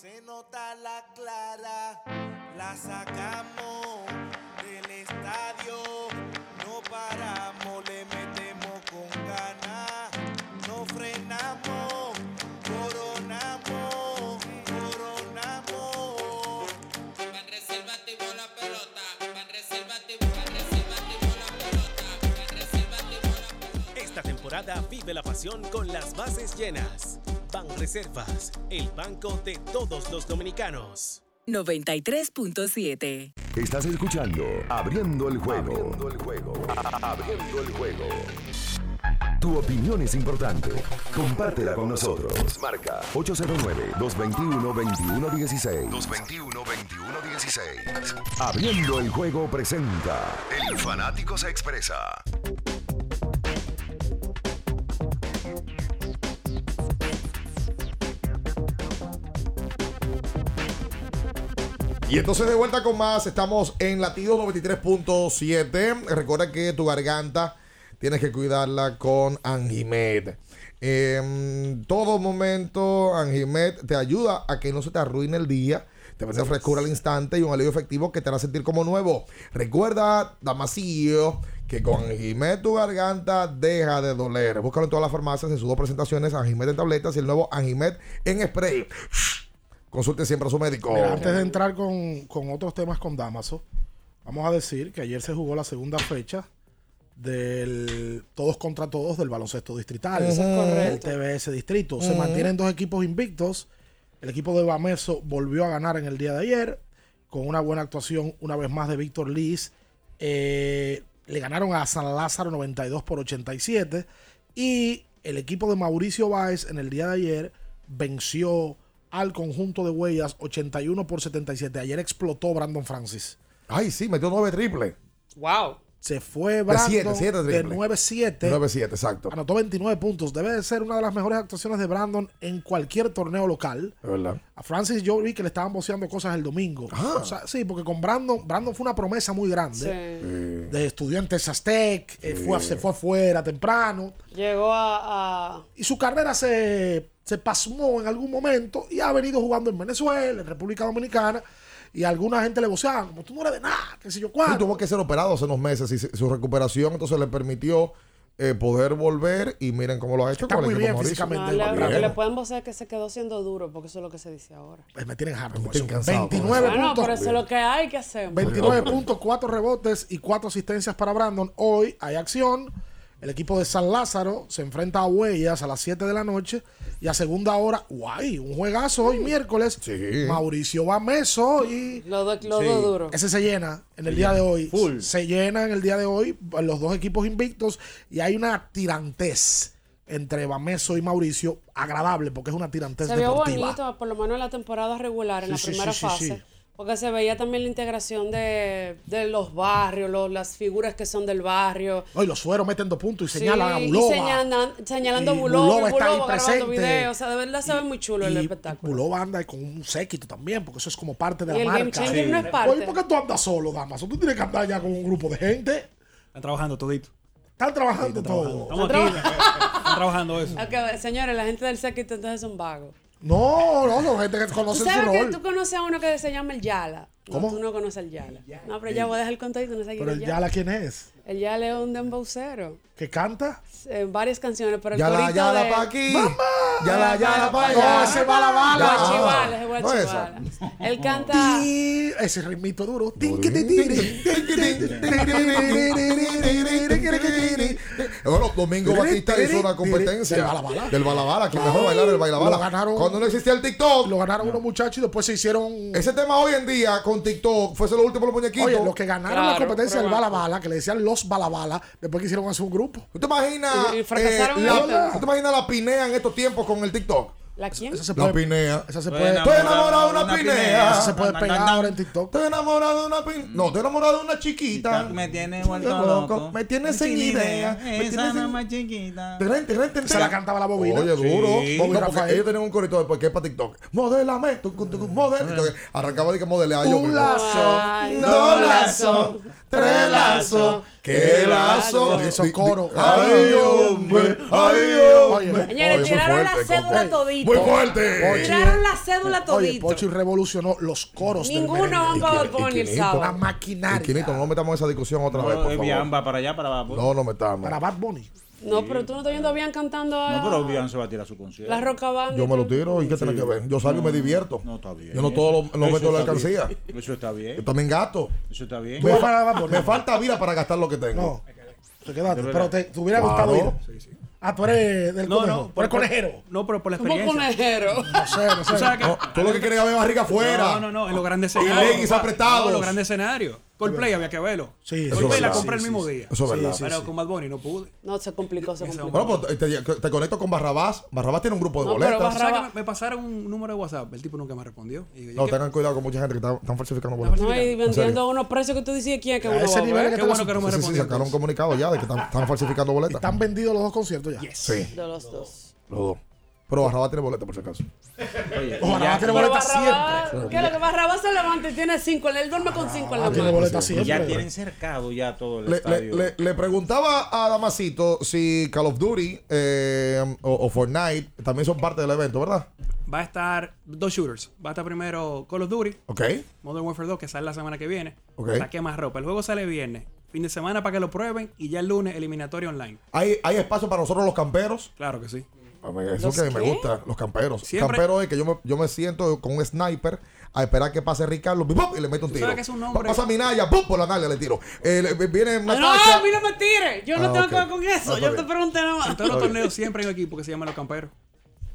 se nota la clara, la sacamos del estadio, no paramos, le metemos con ganas, no frenamos, coronamos, coronamos. La pelota, la la pelota. Esta temporada vive la pasión con las bases llenas. Reservas, el banco de todos los dominicanos. 93.7. Estás escuchando Abriendo el juego. Abriendo el juego. Abriendo el juego. Tu opinión es importante. Compártela con nosotros. Marca 809-221-2116. 221-2116. Abriendo el juego presenta. El fanático se expresa. Y entonces de vuelta con más, estamos en latidos 93.7. Recuerda que tu garganta tienes que cuidarla con Angimed. En todo momento, Angimed te ayuda a que no se te arruine el día. Te brinda frescura al instante y un alivio efectivo que te hará sentir como nuevo. Recuerda, Damasio, que con Angimed tu garganta deja de doler. Búscalo en todas las farmacias en sus dos presentaciones, Angimed en tabletas y el nuevo Angimed en spray. Consulte siempre a su médico. Mira, antes de entrar con, con otros temas con Damaso, vamos a decir que ayer se jugó la segunda fecha del todos contra todos del baloncesto distrital. Eso es correcto. El TBS distrito. Se mantienen dos equipos invictos. El equipo de Bameso volvió a ganar en el día de ayer con una buena actuación una vez más de Víctor Liz. Eh, le ganaron a San Lázaro 92 por 87 y el equipo de Mauricio Báez en el día de ayer venció al conjunto de Huellas 81 por 77. Ayer explotó Brandon Francis. Ay, sí, metió nueve triples. Wow. Se fue De Brandon de triples. 9-7. 9-7, exacto. Anotó 29 puntos. Debe de ser una de las mejores actuaciones de Brandon en cualquier torneo local. Es verdad. A Francis yo vi que le estaban boceando cosas el domingo. O sea, sí, porque con Brandon, Brandon fue una promesa muy grande. De estudió en Texas Tech, eh, fue, se fue afuera temprano. Llegó a, a- Y su carrera se, se pasmó en algún momento y ha venido jugando en Venezuela, en República Dominicana. Y a alguna gente le voceaban, como tú no eres de nada, qué sé yo Y cuánto. tuvo que ser operado hace unos meses y su recuperación entonces le permitió eh, poder volver y miren cómo lo ha hecho Está con el muy equipo bien físicamente. No, lo que le pueden vocear es que se quedó siendo duro, porque eso es lo que se dice ahora. Pues me tienen harto cansado con 29 Bueno, puntos. pero eso es lo que hay que hacer. 29 puntos, 4 rebotes y 4 asistencias para Brandon. Hoy hay acción. El equipo de San Lázaro se enfrenta a Huellas a las 7 de la noche. Y a segunda hora, guay, un juegazo hoy miércoles. Mauricio Bameso y. Los dos los dos duros. Ese se llena en el día de hoy. Se llena en el día de hoy los dos equipos invictos. Y hay una tirantez entre Bameso y Mauricio agradable porque es una tirantez Se vio deportiva. bonito, por lo menos en la temporada regular, en Sí, la sí, primera sí, sí, fase. Sí. Porque se veía también la integración de, de los barrios, los- las figuras que son del barrio. Hoy los sueros meten dos puntos y Sí, señalan a y Bulova. señalan- señalando a Y Bulova, Bulova y está ahí Bulova grabando presente. videos. O sea, de verdad se ve muy chulo el y espectáculo. Bulova anda con un séquito también, porque eso es como parte de Y la el marca. Game Changer no es parte. Oye, ¿por qué tú andas solo, Damaso? Tú tienes que andar ya con un grupo de gente. Están trabajando todito. Están trabajando todo. Estamos aquí. Están trabajando eso. Ok, señores, la gente del séquito entonces son vagos. No, no, son gente que ¿Tú conoce su sabes que rol. tú conoces a uno que se llama el Yala? No, ¿Cómo? tú no conoces al Yala. No, pero ya voy a dejar el contadito, no sé quién Pero es el Yala, ¿quién es? El Yala es un dembowcero. ¿Que canta? En varias canciones, pero el Yala, corito yala de... pa' aquí. Yala, yala pa' No, allá. ese bala bala. Guachivala, ese No, guachivala. Él canta... Ese ritmito duro. Bueno, Domingo Batista hizo una competencia Del balabala. del balabala, que mejor bailar el Lo balabala. ganaron- Cuando no existía el TikTok. Lo ganaron unos muchachos y después se hicieron. Ese tema hoy en día con TikTok fuese lo último los muñequitos. Oye, los que ganaron la Claro, competencia del pero- bala bala, que le decían los bala bala, después quisieron hacer un grupo. ¿Tú te imaginas, Y- y fracasaron eh, la. ¿tú te imaginas la pinea en estos tiempos con el TikTok? ¿La quién? Esa se La puede, pinea. esa se Estoy puede, Estoy enamorado de una pinea. esa se puede pegar ahora en TikTok. Estoy enamorado de una pinea. No, estoy enamorado de una chiquita. Me tiene vuelto Loco, loco. me tiene sin idea. Me Esa tiene más chiquita. Tren, tren, tren, Se la cantaba la bobina. Oye, duro. Sí. No, porque ellos tenían un corito después que es para TikTok. Modélame. Entonces, arrancaba de que modelea yo. Un lazo, Ay, dos lazos. ¡Qué lazo! Y esos coros. ¡Ay, hombre! ¡Ay, Oye, hombre! Señores, Oye, tiraron la cédula Coco. todito. ¡Muy fuerte! Oye, Tiraron la cédula Oye, todito. Pochi revolucionó los coros Ninguno para y Bunny el. Una maquinaria. Quinito, no metamos en esa discusión otra vez, No, por eh, favor. va para allá, para. No, no metamos. Para Bad Bunny. No, pero tú no estás viendo bien cantando a No, pero Bian se va a tirar su concierto. la roca banda. Yo me lo tiro y ¿qué tiene que ver? Yo salgo y me divierto. No, está bien. Yo no todo lo, meto en la alcancía. Eso está Yo bien. también gasto. Eso está bien. Me, a falta vida para gastar lo que tengo. No, te quedaste. Pero te, te hubiera Claro. gustado ir. Ah, tú eres del No, conejo. no. Tú eres conejero. No, pero por la experiencia. conejero. No sé, no sé. Tú sabes que- No, tú lo que quieres es ver barriga afuera. No, no, no, en los grandes Y escenarios. leggings apretados. No, en los grandes escenarios. Coldplay había que verlo. Sí, eso Coldplay la compré el mismo sí, día. Eso es verdad. Pero con Bad Bunny no pude. No, se complicó, se complicó. Bueno, pues te, te- te conecto con Barrabás. Barrabás tiene un grupo de No, pero boletas. Barra- ¿Sabes que Barraba- me, me pasaron un número de WhatsApp? El tipo nunca me respondió. Y digo, No, ¿qué- tengan cuidado con mucha gente que está- están falsificando boletas. No, y vendiendo unos precios que tú decías quién es que A uno ese va a nivel que Qué te bueno que no me Sí, sí, sí, respondió. sacaron un comunicado ya de que están, están falsificando boletas. Están vendidos los dos conciertos ya. Sí, De los dos. los dos. Pero Barrabás tiene boletas por si acaso. Oye, y ya- tiene Pero boletas Barrabás, siempre. ¿qué es lo que Barrabás se levanta y tiene cinco? Él duerme con cinco en la Ah, tiene mano. boletas y ya siempre. tienen cercado ya todo el Le, le, estadio. le- le preguntaba a Damasito si Call of Duty eh, o, o Fortnite también son parte del evento, ¿verdad? Va a estar dos shooters. Va a estar primero Call of Duty, Ok. Modern Warfare 2, que sale la semana que viene. Ok. Saque más ropa. El juego sale viernes. Fin de semana para que lo prueben y ya el lunes eliminatorio online. ¿Hay, hay espacio para nosotros los camperos? Claro que sí. A mí, Eso ¿Los que me qué? gusta, los camperos. Siempre- Campero es que yo me, yo me siento con un sniper a esperar que pase Ricardo ¡pum! y le meto un tiro. sabes que es un nombre- Pasa Minaya, ¡pum! por la nalga le tiro. Eh, le- viene No, Natasha. a mí no me tire. Yo no Ah, tengo que ver con eso. Ah, Yo está te pregunté nada En más. todos los bien. torneos siempre hay un equipo que se llama los camperos.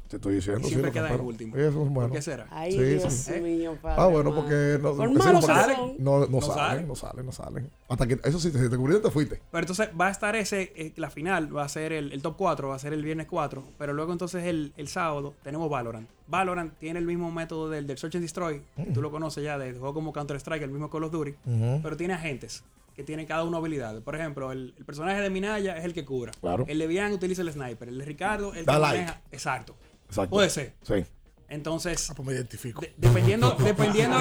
Te estoy diciendo. Y sí, siempre los quedan camperos. último. Eso es bueno. ¿Por qué será? Ay, Sí, Dios sí. mío, padre. Ah, bueno, porque no, Por sí, que son. no, no, No salen, salen. no salen, no salen. Hasta que, eso sí, si te cubriste, te fuiste. Pero entonces va a estar ese, eh, la final va a ser el, el top 4, va a ser el viernes 4, pero luego entonces el, el sábado tenemos Valorant. Valorant tiene el mismo método del, del Search and Destroy, que tú lo conoces ya, de juego como Counter-Strike, el mismo Call of Duty, pero tiene agentes que tienen cada uno habilidades. Por ejemplo, el, el personaje de Minaya es el que cubra. Claro. El de Bian utiliza el sniper. El de Ricardo, el Da que like. maneja. Exacto. Exacto. Puede ser. Sí. Entonces, Pues me identifico. de- dependiendo, dependiendo,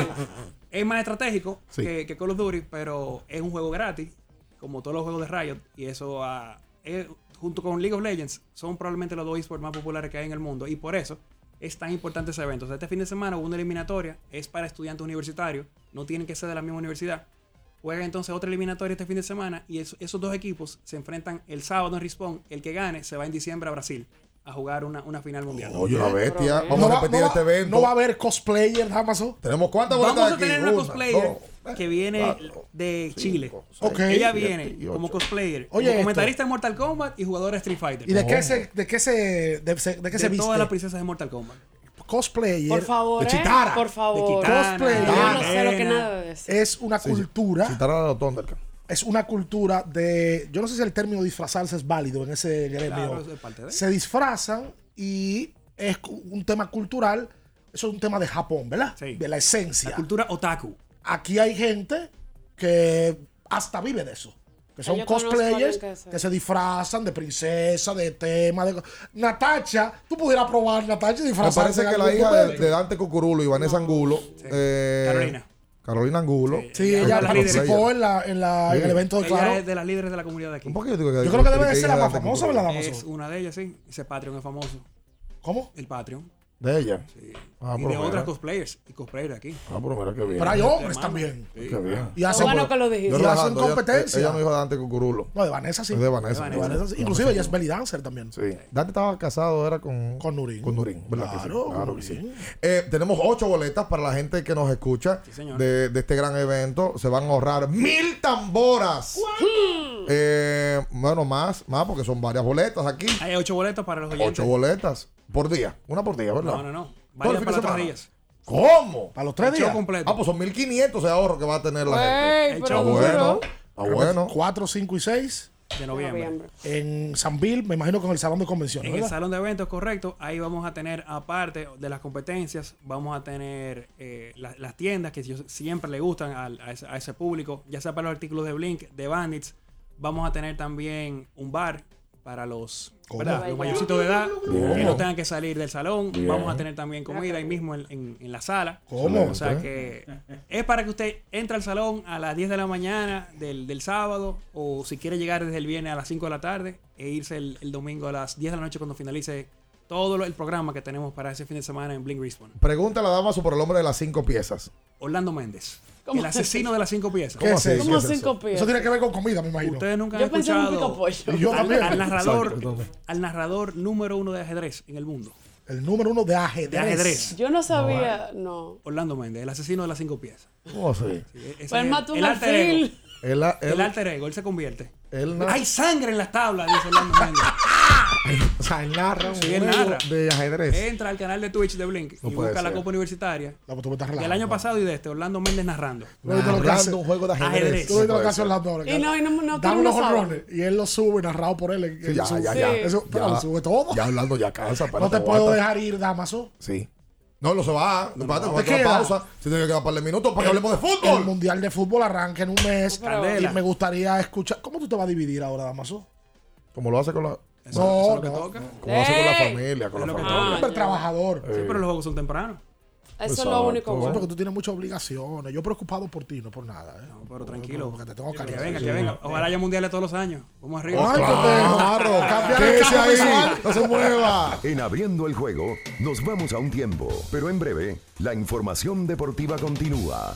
es más estratégico Sí. que, que Call of Duty, pero es un juego gratis, como todos los juegos de Riot, y eso ah, es- junto con League of Legends son probablemente los dos esports más populares que hay en el mundo, y por eso es tan importante ese evento. O sea, este fin de semana hubo una eliminatoria, es para estudiantes universitarios, no tienen que ser de la misma universidad. Juegan entonces otra eliminatoria este fin de semana y eso- esos dos equipos se enfrentan el sábado en Respawn. El que gane se va en diciembre a Brasil a jugar una, una final mundial. Oye, una bestia. Vamos no a va, repetir no este va- evento. no va a haber cosplayer, Damaso. Tenemos cuántas Vamos boletas a aquí? tener una cosplayer dos, que viene cuatro, de cinco, Chile. seis, Ok. Ella viene como cosplayer, Oye, como comentarista en Mortal Kombat y jugadora de Street Fighter. ¿Y de qué se, de qué se, de, se- de qué se de viste? todas las princesas de Mortal Kombat. Cosplayer. Por favor, de ¿eh? Chitara. Por favor. De Kitana, Cosplayer. Yo no sé lo que nada de eso. Es una Sí, cultura. Citar a los Thundercats. Es una cultura de. Yo no sé si el término disfrazarse es válido en ese gremio. Claro, eso es parte de. se disfrazan y es un tema cultural. Eso es un tema de Japón, ¿verdad? Sí. De la esencia. La cultura otaku. Aquí hay gente que hasta vive de eso. Que son yo cosplayers que se- disfrazan de princesa, de tema, de... Natacha, tú pudieras probar Natacha y Me disfrazarse parece que la hija de, Dante Cucurulo y Vanessa Angulo. eh, Carolina. Carolina Angulo. Sí, Ella ella participó en, la, en, la, en Sí. el evento de Ella Claro. es de las líderes de la comunidad de aquí. Un poquito que- Yo creo que debe de ser la más famosa. ¿verdad, Es una de ellas, sí. Ese Patreon es famoso. ¿Cómo? El Patreon. De ella. Sí. Ah, y de mira. otras cosplayers. Y cosplayers de aquí. Ah, pero mira qué bien. Pero hay hombres Hermano. también. Sí. Qué bien. Y hacen, bueno que lo dijiste. Y hacen relajando, ella- competencia. Ella no dijo de Dante Cucurulo. No, de Vanessa sí. Es de Vanessa. De De Vanessa sí. Inclusive ella es belly dancer también. Sí. Dante estaba casado, era con, Con Nurín. Con Nurín, ¿verdad? que sí? Claro, Claro que sí. Eh, tenemos ocho boletas para la gente que nos escucha Sí, señor. de, de este gran evento. Se van a ahorrar mil tamboras. Eh, bueno, más, más, porque son varias boletas aquí. Hay ocho boletos para los oyentes. Ocho boletas por día. Una por día, ¿verdad? No, no, no. El fin para de los tres días. ¿Cómo? Para los tres El show días. completo. Ah, pues son 1500 de ahorro que va a tener la gente. El Está bueno. Está bueno. 4, 5 y 6 de noviembre. Noviembre. en Sanville, me imagino con el salón de convenciones. En el ¿verdad? salón de eventos, correcto. Ahí vamos a tener, aparte de las competencias, vamos a tener eh, la- las tiendas que yo- siempre le gustan al- a, ese, a ese público, ya sea para los artículos de Blink, de Bandits. Vamos a tener también un bar para los, los mayorcitos de edad que no tengan que salir del salón. Bien. Vamos a tener también comida ahí mismo en, en- en la sala. ¿Cómo? O sea que es para que usted entre al salón a las 10 de la mañana del, del sábado o si quiere llegar desde el viernes a las 5 de la tarde e irse el, el domingo a las 10 de la noche cuando finalice todo lo- el programa que tenemos para ese fin de semana en Blink Respawn. Pregúntale a Damaso por el hombre de las cinco piezas. Orlando Méndez, ¿Cómo? el asesino de las cinco piezas. ¿Qué es eso? Como ¿Qué es cinco eso? tiene que ver con comida, me imagino. Ustedes nunca Yo han pensé en un escuchado Y yo al, también. al narrador, al narrador número uno de ajedrez en el mundo. El número uno de ajedrez. De ajedrez. Yo no sabía, no. Orlando Méndez, el asesino de las cinco piezas. ¿Cómo así? Sí, Pues es mata un el alter ego. Él, El él, alter ego, él se convierte. él na- Hay sangre en las tablas, dice Orlando Méndez. O sea, él narra un Sí, él juego narra. de ajedrez. Entra al canal de Twitch de Blink No y puede busca la ser. Copa Universitaria. No, pues tú me estás Del relajando. año pasado y de este, Orlando Méndez narrando. Tú viste lo que hace- Narrando un juego de ajedrez. Ajedrez. Tú viste lo No que hace. Orlando ahora. Y no, y no- no, Da el unos honrones y él lo sube narrado por él. Sí, ya, ya, ya. Eso, pero lo sube todo. Ya hablando ya cansa. no espérate, te puedo aguanta. dejar ir, Damaso. Sí. No, no se va. No, espérate, ¿Te no, queda? pausa. Se tiene que quedar un par de minutos para que hablemos de El fútbol. Mundial de Fútbol arranca en un mes. Y me gustaría escuchar. ¿Cómo tú te vas a dividir ahora, Damaso? Como lo hace con la, Eso, eso No, es lo que no. toca. como lo hace con la ¡Ey! familia. Con Es la lo que familia. toca. Hombre trabajador. Sí, pero los juegos son tempranos. Eso es Exacto. lo único Sí, bueno. porque tú tienes muchas obligaciones. Yo preocupado por ti, no por nada. ¿eh? No, pero tranquilo. Porque te tengo Que cariño. venga, que venga. Ojalá haya mundiales todos los años. Vamos arriba. Ay, Claro, Cambia que el ese campo ahí visual. no se mueva. En abriendo el juego, nos vamos a un tiempo, pero en breve, la información deportiva continúa.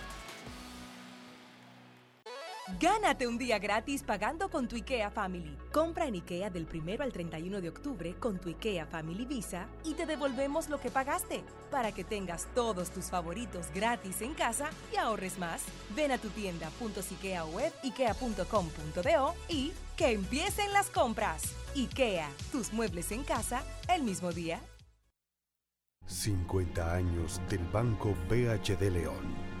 Gánate un día gratis pagando con tu IKEA Family. Compra en IKEA del 1 al 31 de octubre con tu IKEA Family Visa y te devolvemos lo que pagaste para que tengas todos tus favoritos gratis en casa y ahorres más. Ven a tu tienda .ikea web ikea.com.do y que empiecen las compras. IKEA, tus muebles en casa el mismo día. 50 años del Banco BHD León.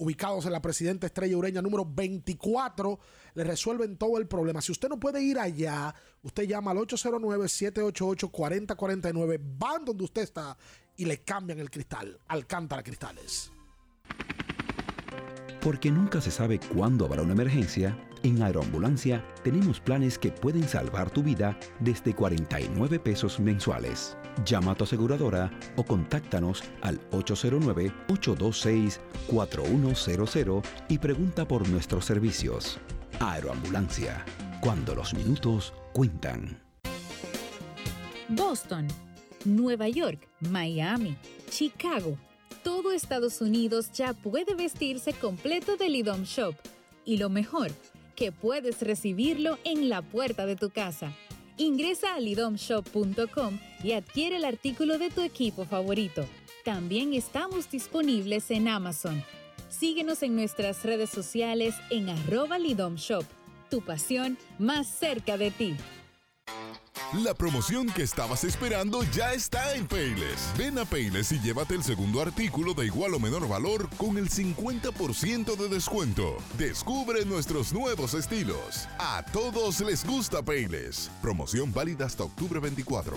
ubicados en la Presidenta Estrella Ureña número 24, le resuelven todo el problema. Si usted no puede ir allá, usted llama al 809-788-4049, van donde usted está y le cambian el cristal. Alcántara Cristales. Porque nunca se sabe cuándo habrá una emergencia, en Aeroambulancia tenemos planes que pueden salvar tu vida desde 49 pesos mensuales. Llama a tu aseguradora o contáctanos al 809-826-4100 y pregunta por nuestros servicios. Aeroambulancia, cuando los minutos cuentan. Boston, Nueva York, Miami, Chicago. Todo Estados Unidos ya puede vestirse completo del IDOM Shop. Y lo mejor, que puedes recibirlo en la puerta de tu casa. Ingresa a lidomshop.com y adquiere el artículo de tu equipo favorito. También estamos disponibles en Amazon. Síguenos en nuestras redes sociales en arroba lidomshop. Tu pasión más cerca de ti. La promoción que estabas esperando ya está en Payless. Ven a Payless y llévate el segundo artículo de igual o menor valor con el 50% de descuento. Descubre nuestros nuevos estilos. A todos les gusta Payless. Promoción válida hasta octubre 24.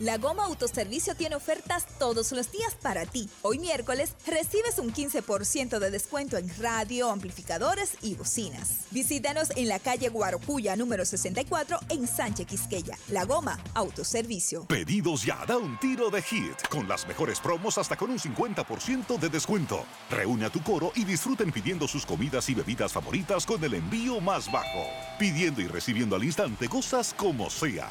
La Goma Autoservicio tiene ofertas todos los días para ti. Hoy miércoles recibes un 15% de descuento en radio, amplificadores y bocinas. Visítanos en la calle Guarocuya número 64 en Sánchez Quisqueya. La Goma Autoservicio. Pedidos ya, da un tiro de hit, con las mejores promos hasta con un 50% de descuento. Reúne a tu coro y disfruten pidiendo sus comidas y bebidas favoritas con el envío más bajo. Pidiendo y recibiendo al instante cosas como sea.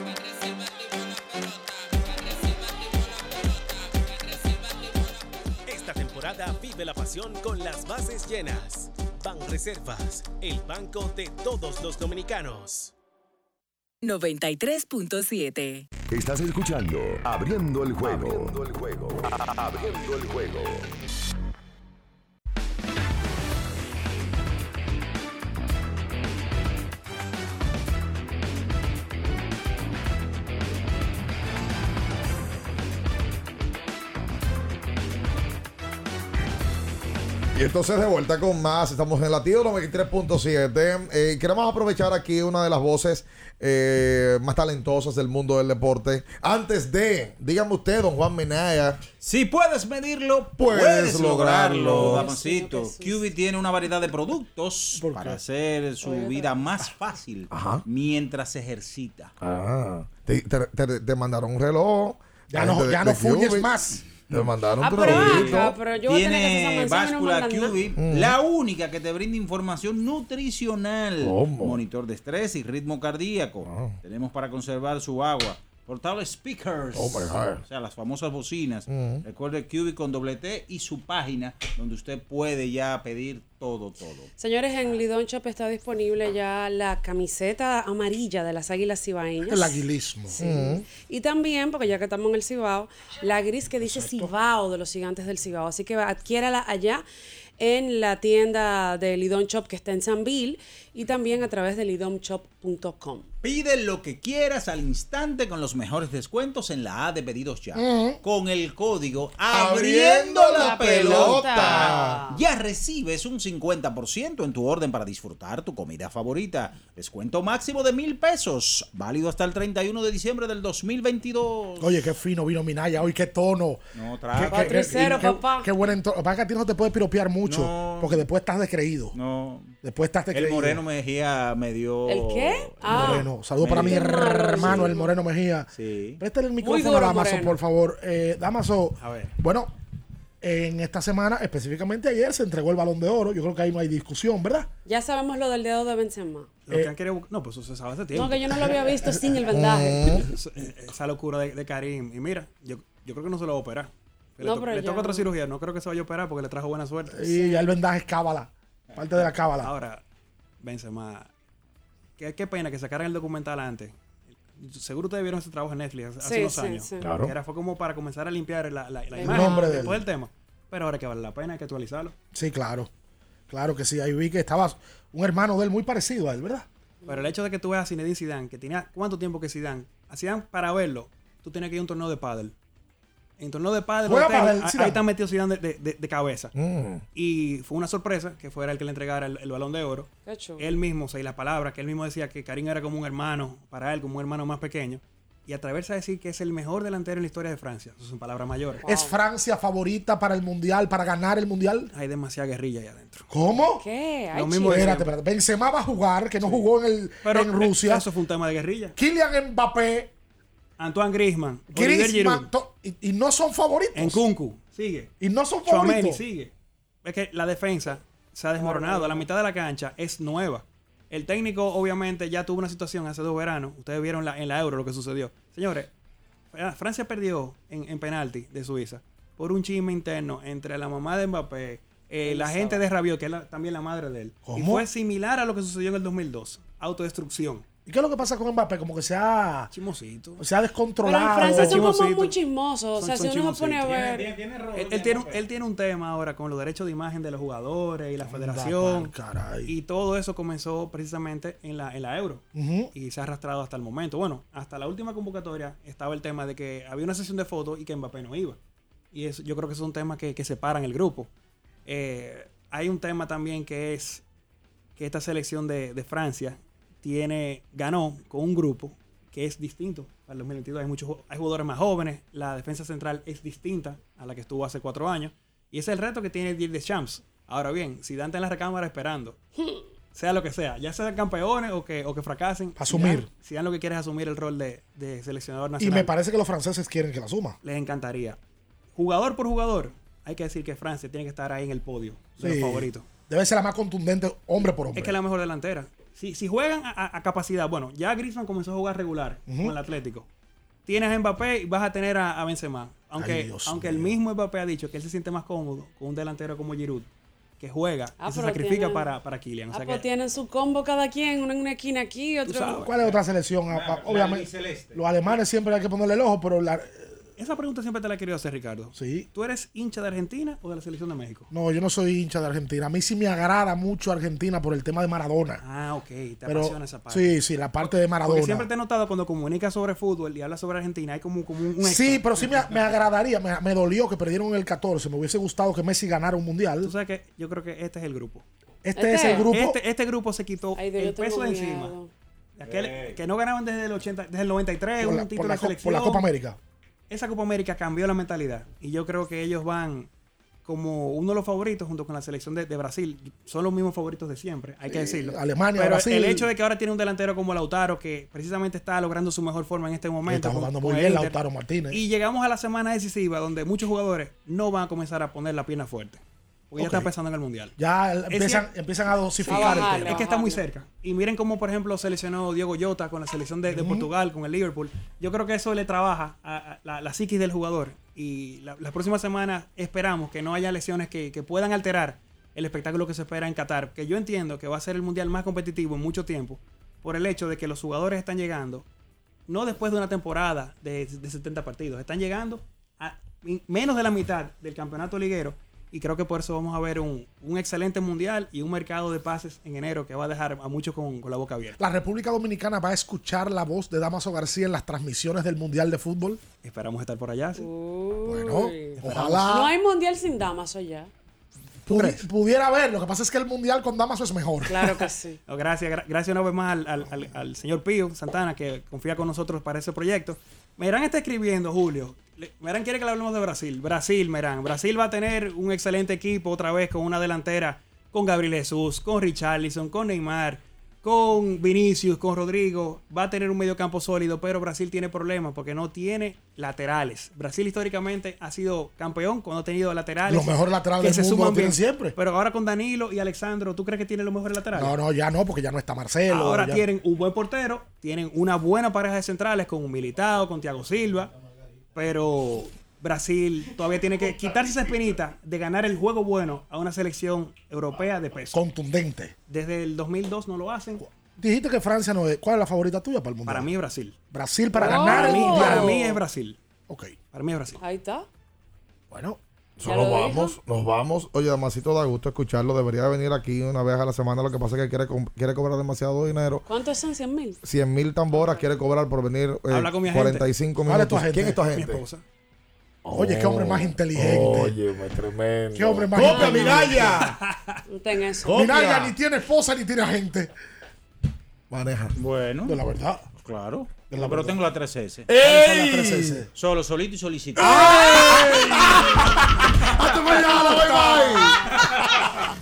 Vive la pasión con las bases llenas. Ban Reservas, el banco de todos los dominicanos. 93.7. Estás escuchando Abriendo el juego. Abriendo el juego. Abriendo el juego. Y entonces de vuelta con más, estamos en Latido 93.7. Eh, queremos aprovechar aquí una de las voces eh, más talentosas del mundo del deporte. Antes de, dígame usted, don Juan Menaya. Si puedes medirlo, Puedes puedes, lograrlo. lograrlo, damasito. QB tiene una variedad de productos para hacer su vida más fácil Ajá. mientras se ejercita. Ah, te, te- te- te mandaron un reloj. Ya no- ya no fuñes más. Te mandaron Ah, pero acá, yo Tiene no báscula. QB, Mm. la única que te brinda información nutricional. ¿Cómo? Monitor de estrés y ritmo cardíaco. Tenemos para conservar su agua. Portables speakers. Oh, my God. O sea, las famosas bocinas. Mm. Recuerde QB con doble T y su página donde usted puede ya pedir todo, todo. Señores, en Lidón Shop está disponible ya la camiseta amarilla de las águilas cibaeñas. El aguilismo. Sí. Mm. Y también, porque ya que estamos en el Cibao, la gris que dice Cibao de los gigantes del Cibao. Así que adquiérala allá en la tienda de Lidón Shop que está en San Bill y también a través de lidomshop.com. Pide lo que quieras al instante con los mejores descuentos en la A de pedidos ya. Con el código Abriendo Abriendo la la pelota. pelota. Ya recibes un 50% en tu orden para disfrutar tu comida favorita. Descuento máximo de mil pesos. Válido hasta el 31 de diciembre del 2022. Oye, qué fino vino Minaya hoy, qué tono. No, Qué- traga. qué- qué- papá. Qué buen entorno. Pasa que a ti no te puedes piropear mucho, No. porque después estás descreído. No. Después estás El descreído. Moreno Mejía me dio. ¿El qué? Ah. Moreno. Saludos para mi hermano, sí. el Moreno Mejía. Sí. Préstale el micrófono duro, a Damaso, Moreno. por favor. Eh, Damaso, A ver. bueno, en esta semana, específicamente ayer, se entregó el balón de oro. Yo creo que ahí no hay discusión, ¿verdad? Ya sabemos lo del dedo de Benzema. Lo que han querido No, pues eso se sabe hace tiempo. No, que yo no lo había visto sin el vendaje. Eso- eh, Esa locura de, de Karim. Y mira, yo, yo creo que no se lo va a operar. Le, No, to- pero le toca otra cirugía. No creo que se vaya a operar porque le trajo buena suerte. Y ya el vendaje es cábala. Parte de la cábala. Ahora, Benzema. Qué, qué pena que sacaran el documental antes. Seguro ustedes vieron ese trabajo en Netflix hace Sí, unos sí, años. sí. Claro. Era, fue como para comenzar a limpiar la, la, la El imagen nombre de después él. del tema. Pero ahora que vale la pena hay que actualizarlo. Sí, claro. Claro que sí. Ahí vi que estaba un hermano de él muy parecido a él, ¿verdad? Pero el hecho de que tú veas a Zinedine Zidane, que tenía cuánto tiempo que Zidane, a Zidane para verlo, tú tenías que ir a un torneo de pádel. En torneo de Juega pádel, ahí- está metido Zidane de, de- de- de cabeza. Mm. Y fue una sorpresa que fuera el que le entregara el, el balón de oro. Qué chulo. Él mismo, o sea, y la palabra, que él mismo decía que Karim era como un hermano para él, como un hermano más pequeño. Y atreverse a decir que es el mejor delantero en la historia de Francia. Eso son palabras mayores. ¿Es Francia favorita para el mundial, para ganar el mundial? Hay demasiada guerrilla ahí adentro. ¿Cómo? ¿Qué? Ay, Lo mismo de Espérate, espérate. Benzema va a jugar, que no jugó en, el, Pero en Rusia. Eso fue un tema de guerrilla. Kylian Mbappé, Antoine Griezmann, Griezmann, y, y no son favoritos. en Kunku, sigue. Y no son favoritos. sigue. Es que la defensa se ha desmoronado. La mitad de la cancha es nueva. El técnico, obviamente, ya tuvo una situación hace dos veranos. Ustedes vieron la- en la Euro lo que sucedió. Señores, Fra- Francia perdió en, en penalti de Suiza por un chisme interno entre la mamá de Mbappé, eh, la gente de Rabiot, que es la- también la madre de él. Y ¿Cómo? fue similar a lo que sucedió en el 2002. Autodestrucción. ¿Y qué es lo que pasa con Mbappé? Como que se ha, Chimosito. se ha Pero en descontrolado. Francia son como muy chismosos. O sea, Son- si uno se pone a ver. Él, él tiene, un- él tiene un tema ahora con los derechos de imagen de los jugadores y la federación. caray. Y todo eso comenzó precisamente en la, en la Euro. Y se ha arrastrado hasta el momento. Bueno, hasta la última convocatoria estaba el tema de que había una sesión de fotos y que Mbappé no iba. Y eso, yo creo que es un tema que, que separan el grupo. Eh, hay un tema también que es que esta selección de, de Francia tiene ganó con un grupo que es distinto para el 2022. Hay muchos hay jugadores más jóvenes, la defensa central es distinta a la que estuvo hace cuatro años. Y ese es el reto que tiene Didier Deschamps. Ahora bien, si Dante en la recámara esperando, sea lo que sea, ya sean campeones o que, o que fracasen, Asumir. si dan lo que quiere es asumir el rol de, de seleccionador Y nacional, me parece que los franceses quieren que la suma. les encantaría. Jugador por jugador, hay que decir que Francia tiene que estar ahí en el podio de Sí. los favoritos. Debe ser la más contundente hombre por hombre. Es que es la mejor delantera. Si, si juegan a, capacidad, bueno, ya Griezmann comenzó a jugar regular con el Atlético. Tienes a Mbappé y vas a tener a, a Benzema. Aunque, Ay, Dios aunque el mismo Mbappé ha dicho que él se siente más cómodo con un delantero como Giroud, que juega Ah, y se sacrifica tienen- para, para Kylian. O Ah, sea pues que tienen su combo cada quien, uno en una esquina aquí, otro. ¿Cuál es otra selección? Ah, ah, Obviamente, los alemanes siempre hay que ponerle el ojo, pero la- Esa pregunta siempre te la he querido hacer, Ricardo. Sí. ¿Tú eres hincha de Argentina o de la selección de México? No, yo no soy hincha de Argentina. A mí sí me agrada mucho Argentina por el tema de Maradona. Ah, ok. Te Pero, apasiona esa parte. sí, sí, la parte de Maradona. Porque siempre te he notado cuando comunicas sobre fútbol y hablas sobre Argentina, hay como, como un, Sí, pero sí me, me agradaría, me, me dolió que perdieron el 14. Me hubiese gustado que Messi ganara un mundial. Tú sabes que yo creo que este es el grupo. Este es el grupo. Este, este grupo se quitó Ay, Dios, el peso de encima. Aquel que no ganaban desde el 80, desde el 93, Por un la- título por la de co- por selección. la Copa América. Esa Copa América cambió la mentalidad. Y yo creo que ellos van como uno de los favoritos junto con la selección de, de Brasil. Son los mismos favoritos de siempre, hay que decirlo. Alemania, Pero Brasil. el hecho de que ahora tiene un delantero como Lautaro, que precisamente está logrando su mejor forma en este momento. Está jugando muy bien Inter. Lautaro Martínez. Y llegamos a la semana decisiva donde muchos jugadores no van a comenzar a poner la pierna fuerte. Porque ya están pensando en el Mundial. Ya el- empiezan, a dosificar el tema. Es que está muy cerca. Y miren cómo, por ejemplo, seleccionó Diego Jota con la selección de, de Portugal, con el Liverpool. Yo creo que eso le trabaja a, a la, la psiquis del jugador. Y la- las próximas semanas esperamos que no haya lesiones que, que puedan alterar el espectáculo que se espera en Qatar. Que yo entiendo que va a ser el mundial más competitivo en mucho tiempo por el hecho de que los jugadores están llegando no después de una temporada de, de 70 partidos, están llegando a menos de la mitad del campeonato liguero y creo que por eso vamos a ver un, un excelente mundial y un mercado de pases en enero que va a dejar a muchos con, con la boca abierta. La República Dominicana va a escuchar la voz de Damaso García en las transmisiones del Mundial de Fútbol. Esperamos estar por allá. sí. Bueno, No ojalá hay mundial sin damas allá. pudi- pudiera haber. Lo que pasa es que el Mundial con Damaso es mejor. Claro que sí. No, gracias, gra- gracias una vez más al, al- al- al señor Pío Santana que confía con nosotros para ese proyecto. Merán está escribiendo, Julio. Merán quiere que le hablemos de Brasil. Brasil, Merán. Brasil va a tener un excelente equipo otra vez con una delantera con Gabriel Jesús, con Richarlison, con Neymar, con Vinicius, con Rodrigo. Va a tener un mediocampo sólido, pero Brasil tiene problemas porque no tiene laterales. Brasil históricamente ha sido campeón cuando ha tenido laterales. Los mejores laterales que del se mundo suman lo tienen bien. siempre. Pero ahora con Danilo y Alexandro, ¿tú crees que tiene los mejores laterales? No, no, ya no, porque ya no está Marcelo. Ahora ya- tienen un buen portero, tienen una buena pareja de centrales con un Militao, con Thiago Silva, pero Brasil todavía tiene que quitarse esa espinita de ganar el juego bueno a una selección europea de peso. Contundente. Desde el 2002 no lo hacen. Dijiste que Francia no es. ¿Cuál es la favorita tuya para el Mundial? Para mí es Brasil. Brasil para Oh. ganar Para el mí, Mundial. para mí es Brasil. Ok. Para mí es Brasil. Ahí está. Bueno, nos dijo. vamos, nos vamos. Oye, Damasito da gusto escucharlo. Debería venir aquí una vez a la semana. Lo que pasa es que quiere, co- quiere cobrar demasiado dinero. ¿Cuántos son 100 mil? 100 mil tamboras quiere cobrar por venir eh, Habla con mi agente. 45 ¿Cuál es tu minutos. agente? ¿Quién es tu Mi esposa. Oye, qué hombre más inteligente. Oye, tremendo. Qué hombre más ¡Copia, inteligente. Minaya! No ten eso. Minaya ni tiene esposa ni tiene agente. Maneja. Bueno. De la verdad. Claro. De la pero verdad. tengo la 3S. ¿Cuáles son las tres S? Solo, solito y solicitado. ¡Hasta mañana! ¡Bye, bye!